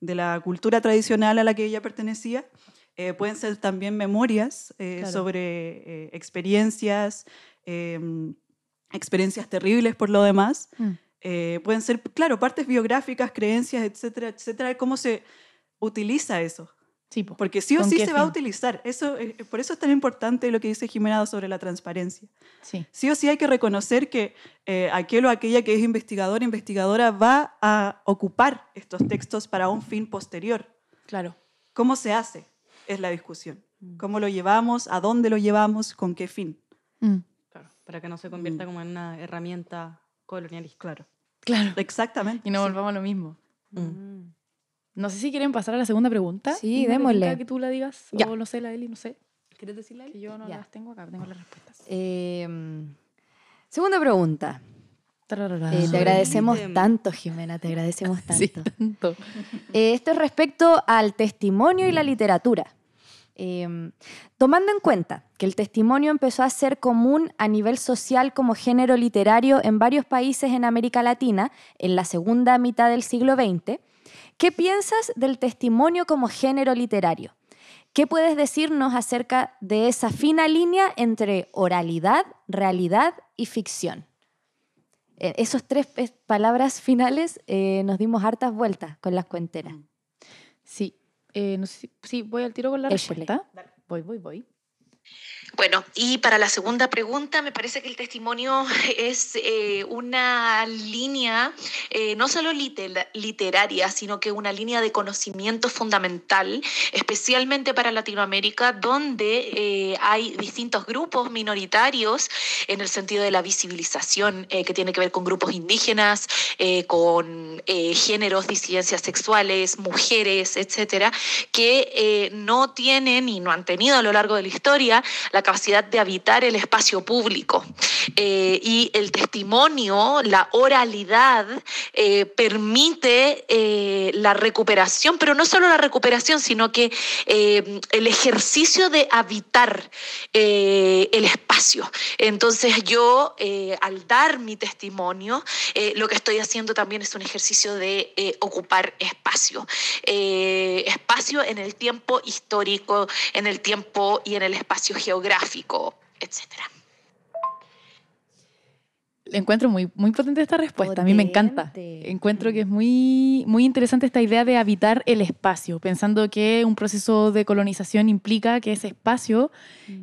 de la cultura tradicional a la que ella pertenecía. Eh, pueden ser también memorias eh, Claro. sobre eh, experiencias, em, experiencias terribles por lo demás. mm. Eh, pueden ser, claro, partes biográficas, creencias, etcétera, etcétera. ¿Cómo se utiliza eso? Sí, po. Porque sí o ¿Con sí se va a utilizar. Eso, eh, por eso es tan importante lo que dice Jimena sobre la transparencia. sí. Sí o sí hay que reconocer que eh, aquel o aquella que es investigador, investigadora, va a ocupar estos textos para un fin posterior. Claro. ¿Cómo se hace? Es la discusión. ¿Cómo lo llevamos? ¿A dónde lo llevamos? ¿Con qué fin? Mm, para que no se convierta Mm. como en una herramienta colonialista. Claro. Claro. Exactamente. Y no sí. volvamos a lo mismo. Mm. No sé si quieren pasar a la segunda pregunta. Sí, démosle. que tú la digas. Ya. O no sé, la Eli, no sé. ¿Quieres decirle algo? Que yo no Ya. las tengo acá, tengo las respuestas. Eh, segunda pregunta. Eh, te agradecemos tanto, Jimena, te agradecemos tanto. Sí, tanto. Eh, esto es respecto al testimonio y la literatura. Eh, tomando en cuenta que el testimonio empezó a ser común a nivel social como género literario en varios países en América Latina en la segunda mitad del siglo XX, ¿qué piensas del testimonio como género literario? ¿Qué puedes decirnos acerca de esa fina línea entre oralidad, realidad y ficción? Eh, esos tres eh, palabras finales eh, nos dimos hartas vueltas con las cuenteras. Sí, eh, no sé si- sí, voy al tiro con la Échale. respuesta. Voy, voy, voy. Bueno, y para la segunda pregunta, me parece que el testimonio es eh, una línea eh, no solo liter- literaria, sino que una línea de conocimiento fundamental, especialmente para Latinoamérica, donde eh, hay distintos grupos minoritarios en el sentido de la visibilización, que tiene que ver con grupos indígenas, con géneros, disidencias sexuales, mujeres, etcétera, que no tienen y no han tenido a lo largo de la historia la capacidad de habitar el espacio público. Eh, y el testimonio, la oralidad, eh, permite eh, la recuperación, pero no solo la recuperación, sino que el ejercicio de habitar el espacio. Entonces yo, al dar mi testimonio, lo que estoy haciendo también es un ejercicio de ocupar espacio. Espacio en el tiempo histórico, en el tiempo y en el espacio geográfico, etcétera. Encuentro muy, muy potente esta respuesta, a mí me encanta. Encuentro que es muy, muy interesante esta idea de habitar el espacio, pensando que un proceso de colonización implica que ese espacio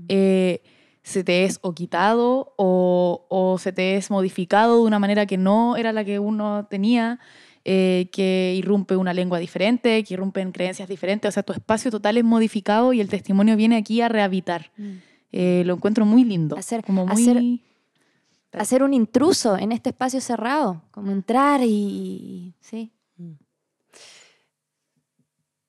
eh, se te es o quitado o, o se te es modificado de una manera que no era la que uno tenía, eh, que irrumpe una lengua diferente, que irrumpen creencias diferentes, o sea, tu espacio total es modificado y el testimonio viene aquí a rehabilitar. Eh, lo encuentro muy lindo. Hacer- como muy... hacer- Hacer un intruso en este espacio cerrado, como entrar y... Sí.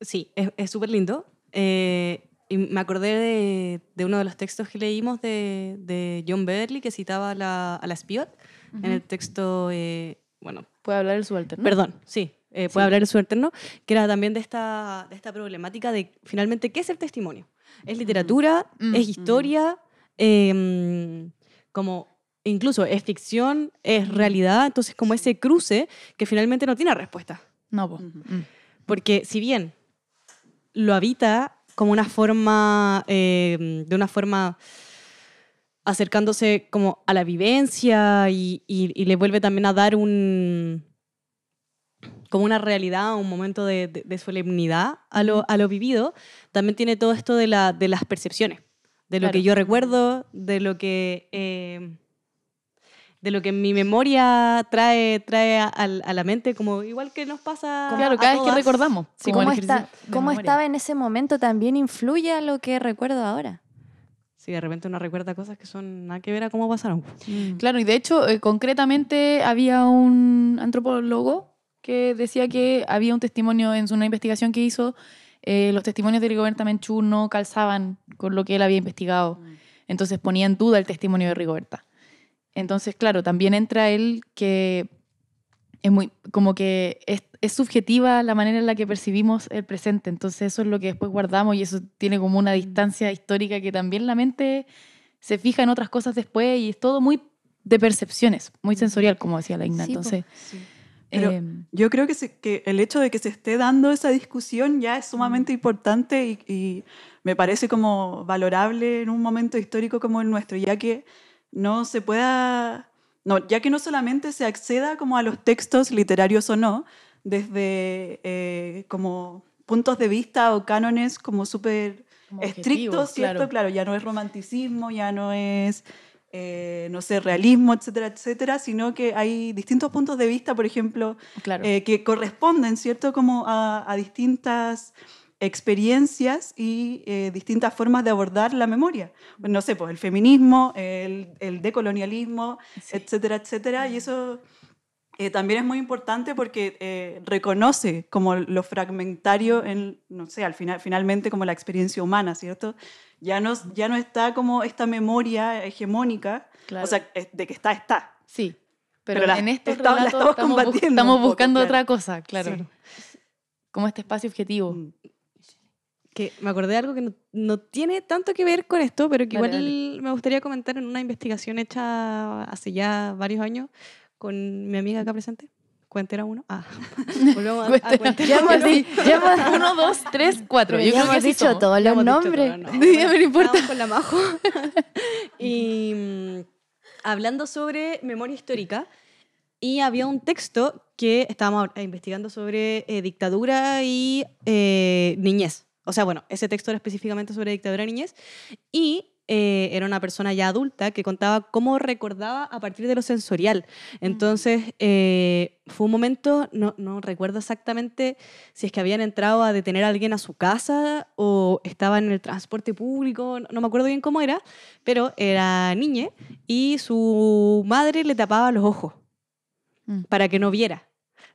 Sí, es es súper lindo. Eh, y me acordé de, de uno de los textos que leímos de, de John Beverly que citaba a la, a la Spiot en el texto, eh, bueno, Puede hablar el subalterno. perdón, sí, eh, puede hablar el subalterno, que era también de esta, de esta problemática de finalmente qué es el testimonio. ¿Es literatura? Mm. ¿Es historia? Em, como incluso es ficción, es realidad, entonces como ese cruce que finalmente no tiene respuesta. No, po. Mm. Porque si bien lo habita como una forma, eh, de una forma acercándose como a la vivencia y, y- y le vuelve también a dar un como una realidad, un momento de, de- de solemnidad a lo, a lo vivido, también tiene todo esto de, la, de las percepciones, de lo Claro. que yo recuerdo, de lo que... eh, de lo que mi memoria trae, trae a, a la mente, como igual que nos pasa Claro, a cada vez que todas. recordamos. Sí, cómo, está, cómo estaba en ese momento también influye a lo que recuerdo ahora. Sí, de repente uno recuerda cosas que son nada que ver a cómo pasaron. Claro, y de hecho, eh, concretamente había un antropólogo que decía que había un testimonio en una investigación que hizo, eh, los testimonios de Rigoberta Menchú no calzaban con lo que él había investigado. Entonces ponía en duda el testimonio de Rigoberta. Entonces, claro, también entra él que es muy, como que es, es subjetiva la manera en la que percibimos el presente. Entonces eso es lo que después guardamos y eso tiene como una distancia histórica que también la mente se fija en otras cosas después y es todo muy de percepciones, muy sensorial, como decía la Igna. Sí. Entonces, Pero em, Yo creo que, se- que el hecho de que se esté dando esa discusión ya es sumamente importante y, y me parece como valorable en un momento histórico como el nuestro, ya que no se pueda, no, ya que no solamente se acceda como a los textos literarios o no, desde eh, como puntos de vista o cánones como súper estrictos, ¿cierto? claro. Claro, ya no es romanticismo, ya no es, eh, no sé, realismo, etcétera, etcétera, sino que hay distintos puntos de vista, por ejemplo, claro. eh, que corresponden, ¿cierto? Como a, a distintas experiencias y eh, distintas formas de abordar la memoria. Bueno, no sé, pues el feminismo, el, el decolonialismo, Sí. etcétera, etcétera. Y eso eh, también es muy importante porque eh, reconoce como lo fragmentario en, no sé, al final, finalmente como la experiencia humana, ¿cierto? Ya no, ya no está como esta memoria hegemónica, Claro. o sea, de que está, está. sí, pero, pero la- en relatos estamos estamos, bus- combatiendo estamos poco, buscando claro. otra cosa, claro. Sí. Como este espacio objetivo. Mm. Que me acordé de algo que no, no tiene tanto que ver con esto, pero que Dale, igual me gustaría comentar en una investigación hecha hace ya varios años con mi amiga acá presente. Cuentera uno. Ah, volvemos a, a Cuentera. Uno. hemos- Uno, dos, tres, cuatro. Yo ya creo hemos así dicho somos. todos los nombres. todo, no. Ya me importa. Con la Majo. y mm, hablando sobre memoria histórica, y había un texto que estábamos investigando sobre eh, dictadura y eh, niñez. O sea, bueno, ese texto era específicamente sobre dictadura y niñez. Y eh, era una persona ya adulta que contaba cómo recordaba a partir de lo sensorial. Entonces, eh, fue un momento, no, no recuerdo exactamente si es que habían entrado a detener a alguien a su casa o estaba en el transporte público, no, no me acuerdo bien cómo era, pero era niña y su madre le tapaba los ojos Mm. para que no viera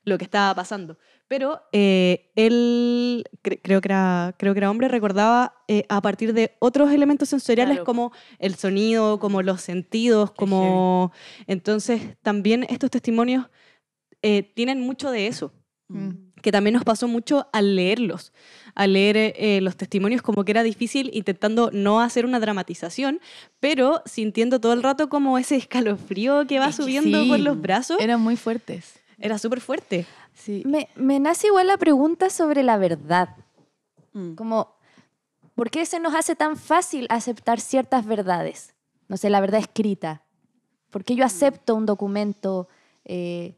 lo que estaba pasando. Pero eh, él, cre- creo, que era, creo que era hombre, recordaba eh, a partir de otros elementos sensoriales Claro. como el sonido, como los sentidos, como... Entonces, también estos testimonios eh, tienen mucho de eso, Mm. que también nos pasó mucho al leerlos, al leer eh, los testimonios como que era difícil intentando no hacer una dramatización, pero sintiendo todo el rato como ese escalofrío que va Es que subiendo sí, por los brazos. Eran muy fuertes. Era súper fuerte. Sí. Me, me nace igual la pregunta sobre la verdad. Mm. Como, ¿por qué se nos hace tan fácil aceptar ciertas verdades? No sé, la verdad escrita. ¿Por qué yo acepto un documento? eh,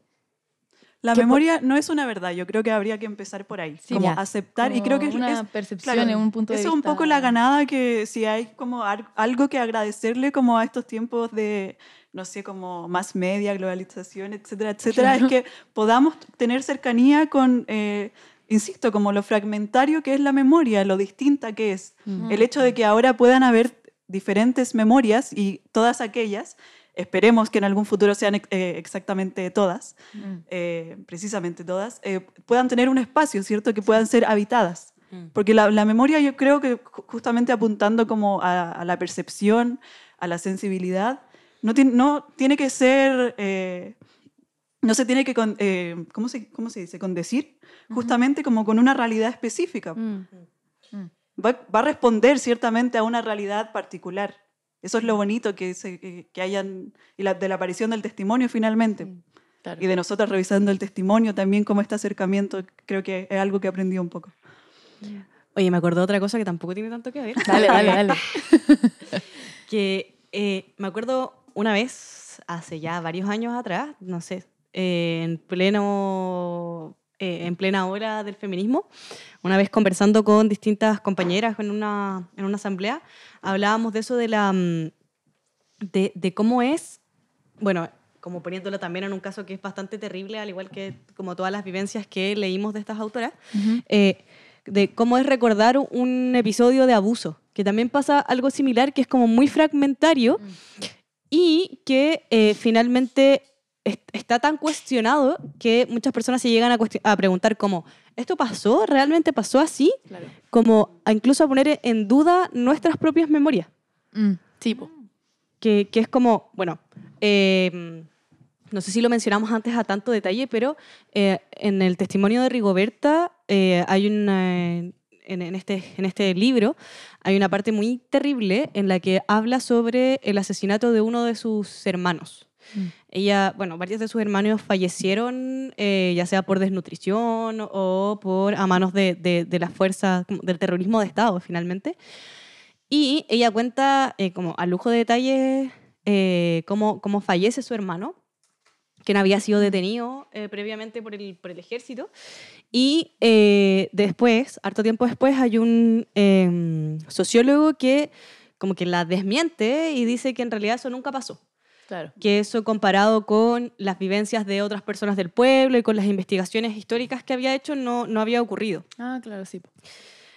La memoria no es una verdad, yo creo que habría que empezar por ahí, Sí, como ya. aceptar, y Como creo que es- una es, percepción claro, en un punto de eso es un vista. poco la ganada que si hay como algo que agradecerle como a estos tiempos de, no sé, como más media, globalización, etcétera, etcétera, es que podamos tener cercanía con, eh, insisto, como lo fragmentario que es la memoria, lo distinta que es. Mm. El hecho de que ahora puedan haber diferentes memorias y todas aquellas, esperemos que en algún futuro sean eh, exactamente todas, Mm. eh, precisamente todas, eh, puedan tener un espacio, ¿cierto? Que puedan ser habitadas. Mm. Porque la, la memoria yo creo que ju- justamente apuntando como a, a la percepción, a la sensibilidad, no tiene, no tiene que ser, eh, no se tiene que, con- eh, ¿cómo, se, ¿cómo se dice? Condecir, justamente como con una realidad específica. mm, Va, va a responder ciertamente a una realidad particular. Eso es lo bonito que, se- que, que hayan, y la, de la aparición del testimonio finalmente. Claro. Y de nosotras revisando el testimonio también, como este acercamiento, creo que es algo que aprendí un poco. Oye, me acordé de otra cosa que tampoco tiene tanto que ver. Dale, dale, dale. que eh, me acuerdo una vez, hace ya varios años atrás, no sé, eh, en pleno eh, en plena hora del feminismo, una vez conversando con distintas compañeras en una, en una asamblea, hablábamos de eso de la mm, de, de cómo es, bueno, como poniéndolo también en un caso que es bastante terrible, al igual que como todas las vivencias que leímos de estas autoras, Ujú. eh, de cómo es recordar un episodio de abuso, que también pasa algo similar, que es como muy fragmentario y que eh, finalmente está tan cuestionado que muchas personas se llegan a, a preguntar como, ¿esto pasó? ¿Realmente pasó así? Claro. Como a incluso a poner en duda nuestras propias memorias, Mm, sí, po. que, que es como, bueno, eh, no sé si lo mencionamos antes a tanto detalle, pero eh, en el testimonio de Rigoberta eh, hay una, en, en este, en este libro hay una parte muy terrible en la que habla sobre el asesinato de uno de sus hermanos. Mm. Ella, bueno, varios de sus hermanos fallecieron, eh, ya sea por desnutrición o por a manos de, de, de las fuerzas del terrorismo de Estado, finalmente. Y ella cuenta, eh, como a lujo de detalles, eh, cómo, cómo fallece su hermano, quien había sido detenido eh, previamente por el, por el ejército. Y después, harto tiempo después, hay un eh, sociólogo que como que la desmiente y dice que en realidad eso nunca pasó Claro. que eso comparado con las vivencias de otras personas del pueblo y con las investigaciones históricas que había hecho no, no había ocurrido. Ah, claro, sí.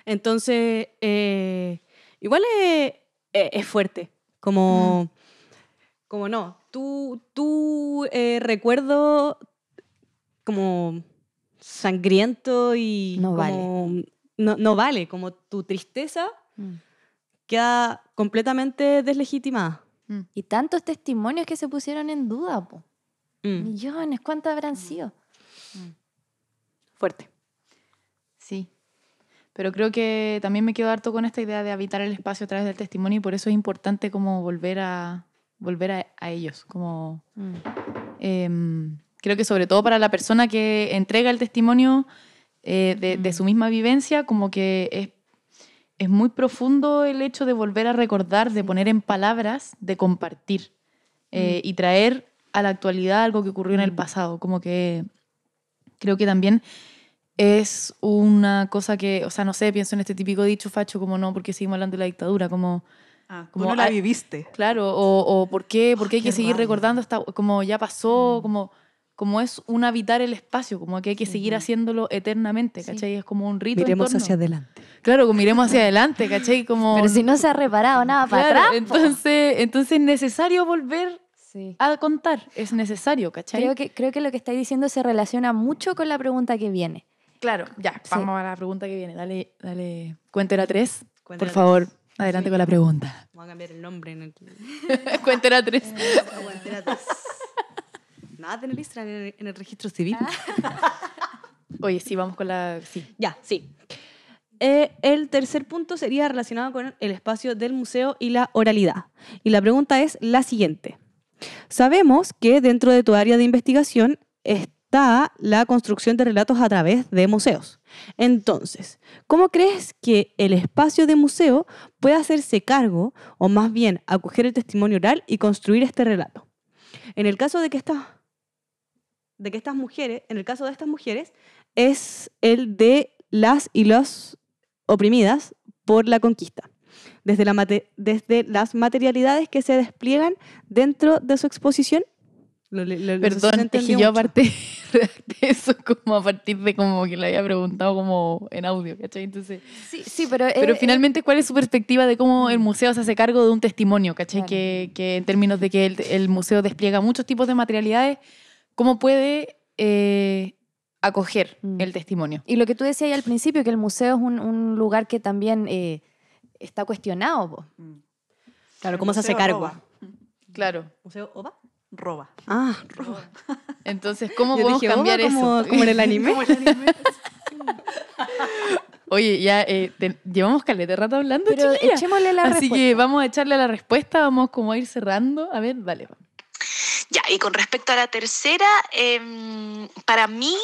Entonces, eh, igual es, es- es fuerte, como, como no, tú, tú eh, recuerdo como sangriento y No vale. como- no, no vale, como tu tristeza mm. queda completamente deslegitimada. Mm. Y tantos testimonios que se pusieron en duda, po. Mm, Millones, ¿cuántos habrán sido? fuerte. Sí. Pero creo que también me quedo harto con esta idea de habitar el espacio a través del testimonio y por eso es importante como volver a, volver a, a ellos. Como, Mm. em, creo que sobre todo para la persona que entrega el testimonio eh, de, de su misma vivencia, como que es, es muy profundo el hecho de volver a recordar, de poner en palabras, de compartir eh, y traer a la actualidad algo que ocurrió en el pasado. Como que creo que también es una cosa que, o sea, no sé, pienso en este típico dicho facho como no, porque seguimos hablando de la dictadura, como Ah, Como no la viviste. Claro, o, o por qué, por qué hay Qué que seguir rabia. recordando esta, como ya pasó, como, como es un habitar el espacio, como que hay que seguir haciéndolo eternamente, Sí. ¿cachai? Es como un rito. Miremos hacia adelante. Claro, como miremos hacia adelante, ¿cachai? Como, Pero si no se ha reparado nada para Claro, atrás. entonces, entonces es necesario volver Sí. a contar, es necesario, ¿cachai? Creo que, creo que lo que estáis diciendo se relaciona mucho con la pregunta que viene. Claro, ya, Sí. vamos a la pregunta que viene. Dale, dale, cuéntera tres. Cuéntera Por tres. favor, adelante con la pregunta. Vamos a cambiar el nombre en el... cuéntera tres. Nada tener Isra en el, en el registro civil. Oye, sí, vamos con la... Sí. Ya, sí. Eh, el tercer punto sería relacionado con el espacio del museo y la oralidad. Y la pregunta es la siguiente. Sabemos que dentro de tu área de investigación está la construcción de relatos a través de museos. Entonces, ¿cómo crees que el espacio de museo puede hacerse cargo, o más bien acoger el testimonio oral y construir este relato? En el caso de que estas, de que estas mujeres, en el caso de estas mujeres, es el de las y los oprimidas por la conquista, desde, la mate- desde las materialidades que se despliegan dentro de su exposición. Lo- lo- Perdón, es que yo aparte eso como a partir de como que le había preguntado como en audio, ¿cachai? Entonces, Sí, sí pero... pero eh, finalmente, ¿cuál es su perspectiva de cómo el museo se hace cargo de un testimonio, ¿cachai? Claro. Que, que en términos de que el, el museo despliega muchos tipos de materialidades, ¿cómo puede eh, acoger Mm. el testimonio? Y lo que tú decías ahí al principio, que el museo es un, un lugar que también eh, está cuestionado. po. Mm. Claro, ¿cómo se hace cargo? roba. Claro. ¿Museo OVA? Roba. Ah, Entonces, ¿cómo yo podemos dije, cambiar como, eso? como en el anime. Oye, ya eh, te- llevamos caleta de rato hablando, Pero chiquilla. echémosle la Así respuesta. que vamos a echarle la respuesta, vamos como a ir cerrando. A ver, dale. Ya, y con respecto a la tercera, em, para mí,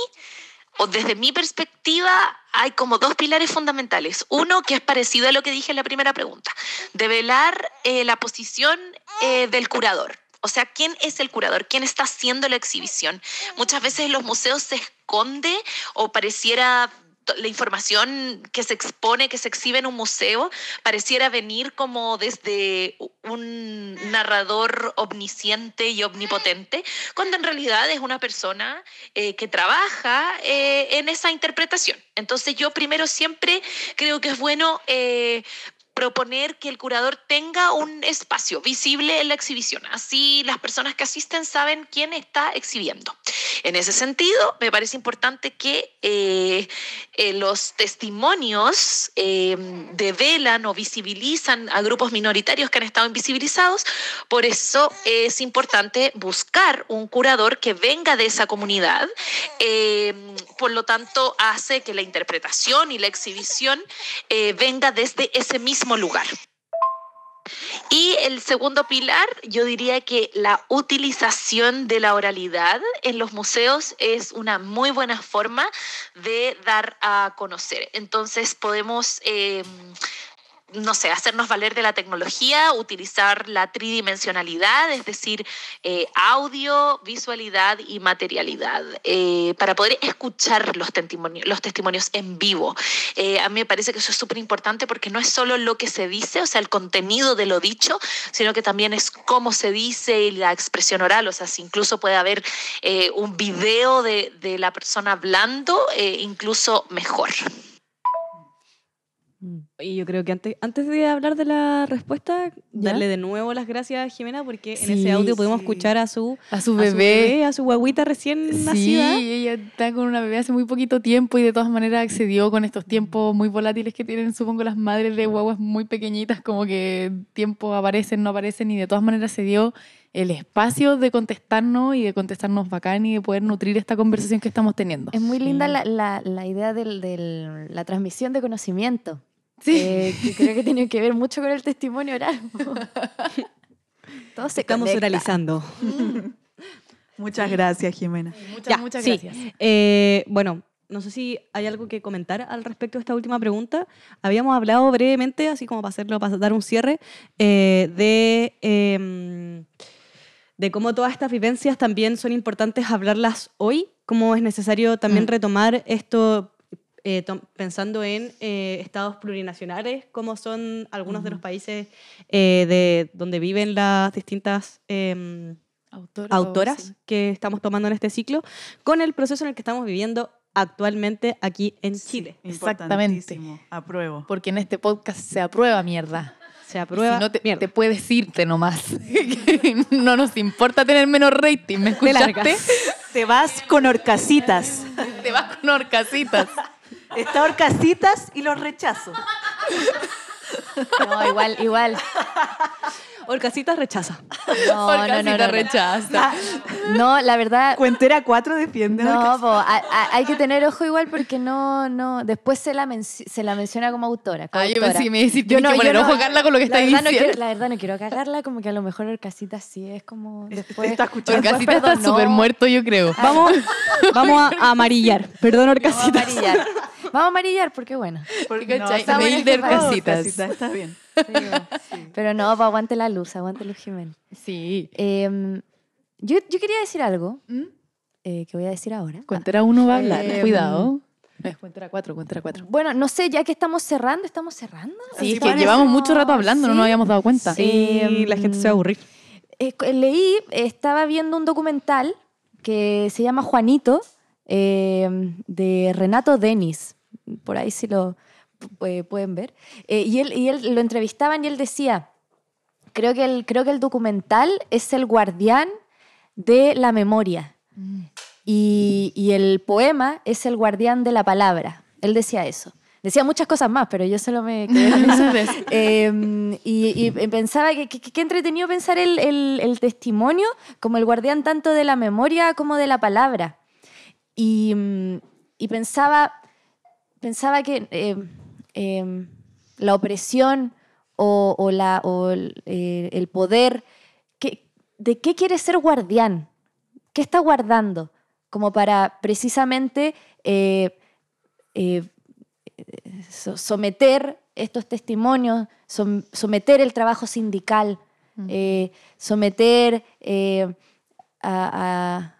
o desde mi perspectiva, hay como dos pilares fundamentales. Uno, que es parecido a lo que dije en la primera pregunta, develar eh, la posición eh, del curador. O sea, ¿quién es el curador? ¿Quién está haciendo la exhibición? Muchas veces los museos se esconde o pareciera la información que se expone, que se exhibe en un museo, pareciera venir como desde un narrador omnisciente y omnipotente, cuando en realidad es una persona eh, que trabaja eh, en esa interpretación. Entonces yo primero siempre creo que es bueno eh, proponer que el curador tenga un espacio visible en la exhibición. Así las personas que asisten saben quién está exhibiendo. En ese sentido, me parece importante que eh, eh, los testimonios eh, develan o visibilizan a grupos minoritarios que han estado invisibilizados. Por eso es importante buscar un curador que venga de esa comunidad. Eh, por lo tanto, hace que la interpretación y la exhibición venga desde ese mismo lugar. Y el segundo pilar, yo diría que la utilización de la oralidad en los museos es una muy buena forma de dar a conocer. Entonces podemos... eh, no sé, hacernos valer de la tecnología, utilizar la tridimensionalidad, es decir, eh, audio, visualidad y materialidad, eh, para poder escuchar los testimonios, los testimonios en vivo. Eh, a mí me parece que eso es súper importante porque no es solo lo que se dice, o sea, el contenido de lo dicho, sino que también es cómo se dice y la expresión oral, o sea, si incluso puede haber un video de, de la persona hablando, incluso mejor. Y yo creo que antes, antes de hablar de la respuesta, ¿Ya? darle de nuevo las gracias a Jimena porque en Sí, ese audio pudimos sí. escuchar a su, A su a bebé. su bebé, a su guaguita recién Sí, nacida. ella está con una bebé hace muy poquito tiempo y de todas maneras accedió con estos tiempos muy volátiles que tienen, supongo, las madres de guaguas muy pequeñitas, como que tiempo aparecen, no aparecen, y de todas maneras se dio el espacio de contestarnos y de contestarnos bacán y de poder nutrir esta conversación que estamos teniendo. Es muy linda Sí. la, la- la idea de la transmisión de conocimiento. Sí. eh, que creo que tiene que ver mucho con el testimonio oral. Todo se Estamos conecta. oralizando. Muchas gracias, Jimena. Muchas, Ya, muchas sí. gracias. Eh, bueno, no sé si hay algo que comentar al respecto de esta última pregunta. Habíamos hablado brevemente, así como para hacerlo, para dar un cierre, eh, de, em, de cómo todas estas vivencias también son importantes hablarlas hoy, cómo es necesario también Mm. retomar esto, eh, pensando en eh, estados plurinacionales, como son algunos de los países eh, de donde viven las distintas em, Autora, autoras sí. que estamos tomando en este ciclo, con el proceso en el que estamos viviendo actualmente aquí en Chile. Exactamente. Apruebo. Porque en este podcast se aprueba mierda. Se aprueba. Si no te, mierda. te puedes irte nomás. no nos importa tener menos rating, ¿me escuchaste? Te vas con horcasitas. Te vas con horcasitas. Está horcasitas y los rechazo. No, igual, igual. Orcasitas rechaza. No, no, no, no, no. rechaza. No, la verdad, Cuentera 4 defiende No, po, a- a- hay que tener ojo igual porque no, no, después se la, se la menciona como autora. Ah, yo coautora. pensé que me decís, Yo no- que yo poner no- ojo, Carla, con lo que no diciendo. quiero- la verdad no quiero cagarla, como que a lo mejor Orcasita sí es como después... está escuchando. Horcasita está súper muerto, yo creo. Vamos, vamos a, a amarillar. Perdón, Vamos a Orcasitas. amarillar. Vamos a amarillar porque bueno. Porque este podcast, horcasitas. Horcasitas, Está bien. Sí, bueno. Pero no, pa, aguante la luz, aguante Luz Jiménez. Sí. Eh, yo, yo quería decir algo ¿Mm? eh, que voy a decir ahora. Cuentera uno va a hablar, Eh, cuidado. No es cuentera cuatro, cuentera cuatro. Bueno, no sé, ya que estamos cerrando, ¿estamos cerrando? Sí, es que parece. llevamos mucho rato hablando, no Sí. nos habíamos dado cuenta. Sí, Em, la gente se va a aburrir. Eh, leí, estaba viendo un documental que se llama Juanito, eh, de Renato Denis. Por ahí si lo pu- pueden ver. Eh, y, él, y él lo entrevistaban y él decía, creo que el, creo que el documental es el guardián de la memoria. Y, y el poema es el guardián de la palabra. Él decía eso. Decía muchas cosas más, pero yo solo me quedé con eso. Eh, y, y pensaba que qué entretenido pensar el, el- el testimonio como el guardián tanto de la memoria como de la palabra. Y, mm, y pensaba, pensaba que eh, eh, la opresión o, o la, o el, eh, el poder, ¿qué- ¿de qué quiere ser guardián? ¿Qué está guardando? Como para precisamente eh, eh, so- someter estos testimonios, som- someter el trabajo sindical, eh, someter a, a-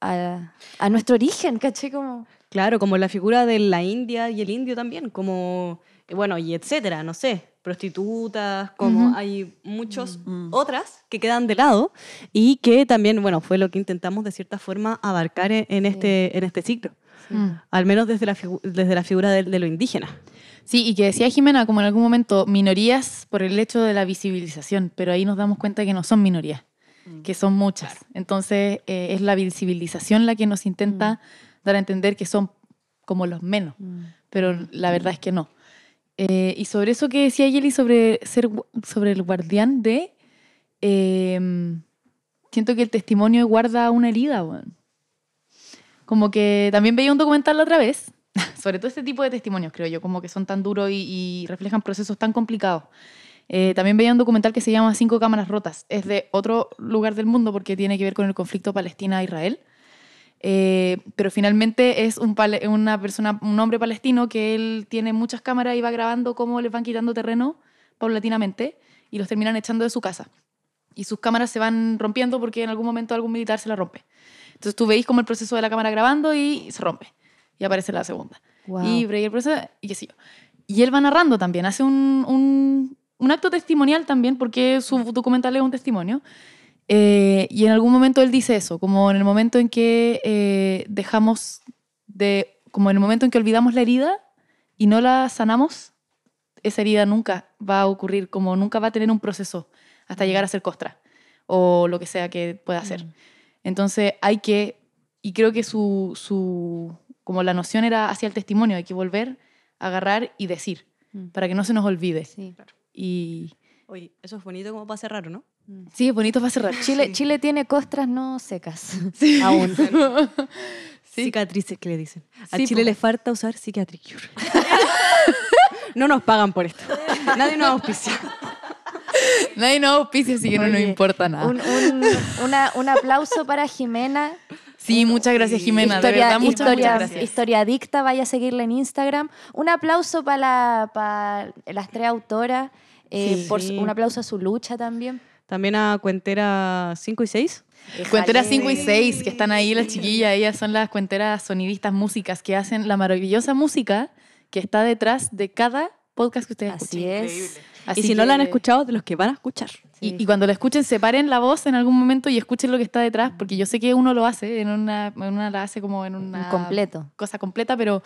a- a nuestro origen, ¿caché? Como... Claro, como la figura de la India y el indio también, como, eh, bueno, y etcétera, no sé, prostitutas, como hay muchas otras que quedan de lado y que también, bueno, fue lo que intentamos de cierta forma abarcar en, en este, en este ciclo, Mm. al menos desde la, figu- desde la figura de, de lo indígena. Sí, y que decía Jimena, como en algún momento, minorías por el hecho de la visibilización, pero ahí nos damos cuenta que no son minorías, que son muchas. Entonces, eh, es la visibilización la que nos intenta dar a entender que son como los menos, pero la verdad es que no. Eh, y sobre eso que decía Yeli, sobre, ser, sobre el guardián de, eh, siento que el testimonio guarda una herida, weón. Como que también veía un documental la otra vez, sobre todo este tipo de testimonios, creo yo, como que son tan duros y, y reflejan procesos tan complicados. Eh, también veía un documental que se llama Cinco Cámaras Rotas. Es de otro lugar del mundo porque tiene que ver con el conflicto Palestina-Israel. Eh, pero finalmente es un una persona, un hombre palestino que él tiene muchas cámaras y va grabando cómo les van quitando terreno paulatinamente y los terminan echando de su casa. Y sus cámaras se van rompiendo porque en algún momento algún militar se la rompe. Entonces tú veis como el proceso de la cámara grabando y se rompe. Y aparece la segunda. Wow. Y el proceso y qué sé yo. Y él va narrando también, hace un, un, un acto testimonial también, porque su documental es un testimonio. Eh, y en algún momento él dice eso, como en el momento en que eh, dejamos de, como en el momento en que olvidamos la herida y no la sanamos, esa herida nunca va a ocurrir, como nunca va a tener un proceso hasta llegar a ser costra o lo que sea que pueda hacer. Entonces hay que, y creo que su, su, como la noción era hacia el testimonio, hay que volver, agarrar y decir, Mm. para que no se nos olvide. Sí. Y Oye, eso es bonito como para cerrar, ¿o ¿no? sí, es bonito para cerrar. Chile, Chile tiene costras no secas. Aún. Cicatrices que le dicen. A Sí, Chile po. le falta usar Cicatricure. no nos pagan por esto. Nadie nos auspicia. Nadie nos auspicia, así que no nos importa nada. Un, un- una- un aplauso para Jimena. sí, muchas gracias, Jimena. de historia, verdad, muchas, historia, muchas gracias. historia adicta, vaya a seguirla en Instagram. Un aplauso para la- para las tres autoras. Eh, Sí. por su- un aplauso a su lucha también. También a Cuentera 5 y 6. Cuenteras Déjale. 5 y 6, que están ahí las chiquillas, ellas son las cuenteras sonidistas músicas que hacen la maravillosa música que está detrás de cada podcast que ustedes Así escuchen. es. Así y si no lo han que- escuchado, de los que van a escuchar. Y, y cuando lo escuchen, separen la voz en algún momento y escuchen lo que está detrás, porque yo sé que uno lo hace, en una, en una la hace como en una Un completo. cosa completa, pero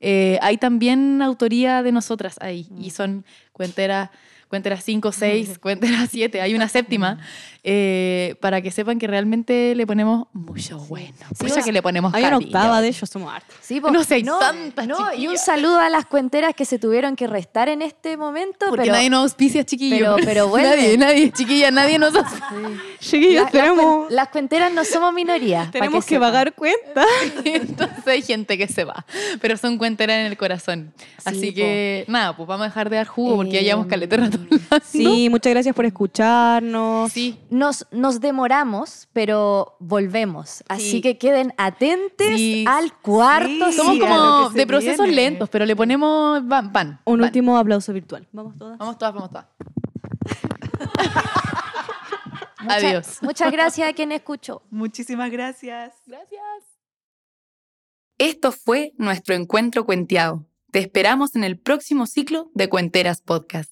eh, hay también autoría de nosotras ahí, y son cuenteras cuenteras 5, 6, cuenteras 7, hay una séptima, eh, para que sepan que realmente le ponemos mucho bueno. Pues, que le ponemos Hay una cariño. octava de ellos, somos hartos. Sí, po. No sé, hay tantas no, y un saludo a las cuenteras que se tuvieron que restar en este momento. Porque pero nadie nos auspicia, chiquillos. pero-. Nadie, nadie, chiquilla, nadie nos auspicia. Chiquillos, la- las, tenemos, cuen- las cuenteras no somos minoría. tenemos que, pagar cuenta. Entonces hay gente que se va, pero son cuenteras en el corazón. Sí, Así po. que nada, pues vamos a dejar de dar jugo porque ya llevamos Em, caleta rato. Sí, muchas gracias por escucharnos. Sí. Nos, nos demoramos, pero volvemos. Así Sí. que queden atentes Sí. al cuarto. Sí, Somos como de procesos viene. lentos, pero le ponemos van, van. Un van. último aplauso virtual. Vamos todas. Vamos todas, vamos todas. Mucha- Adiós. Muchas gracias a quien escuchó. Muchísimas gracias. Gracias. Esto fue nuestro encuentro cuenteado. Te esperamos en el próximo ciclo de Cuenteras Podcast.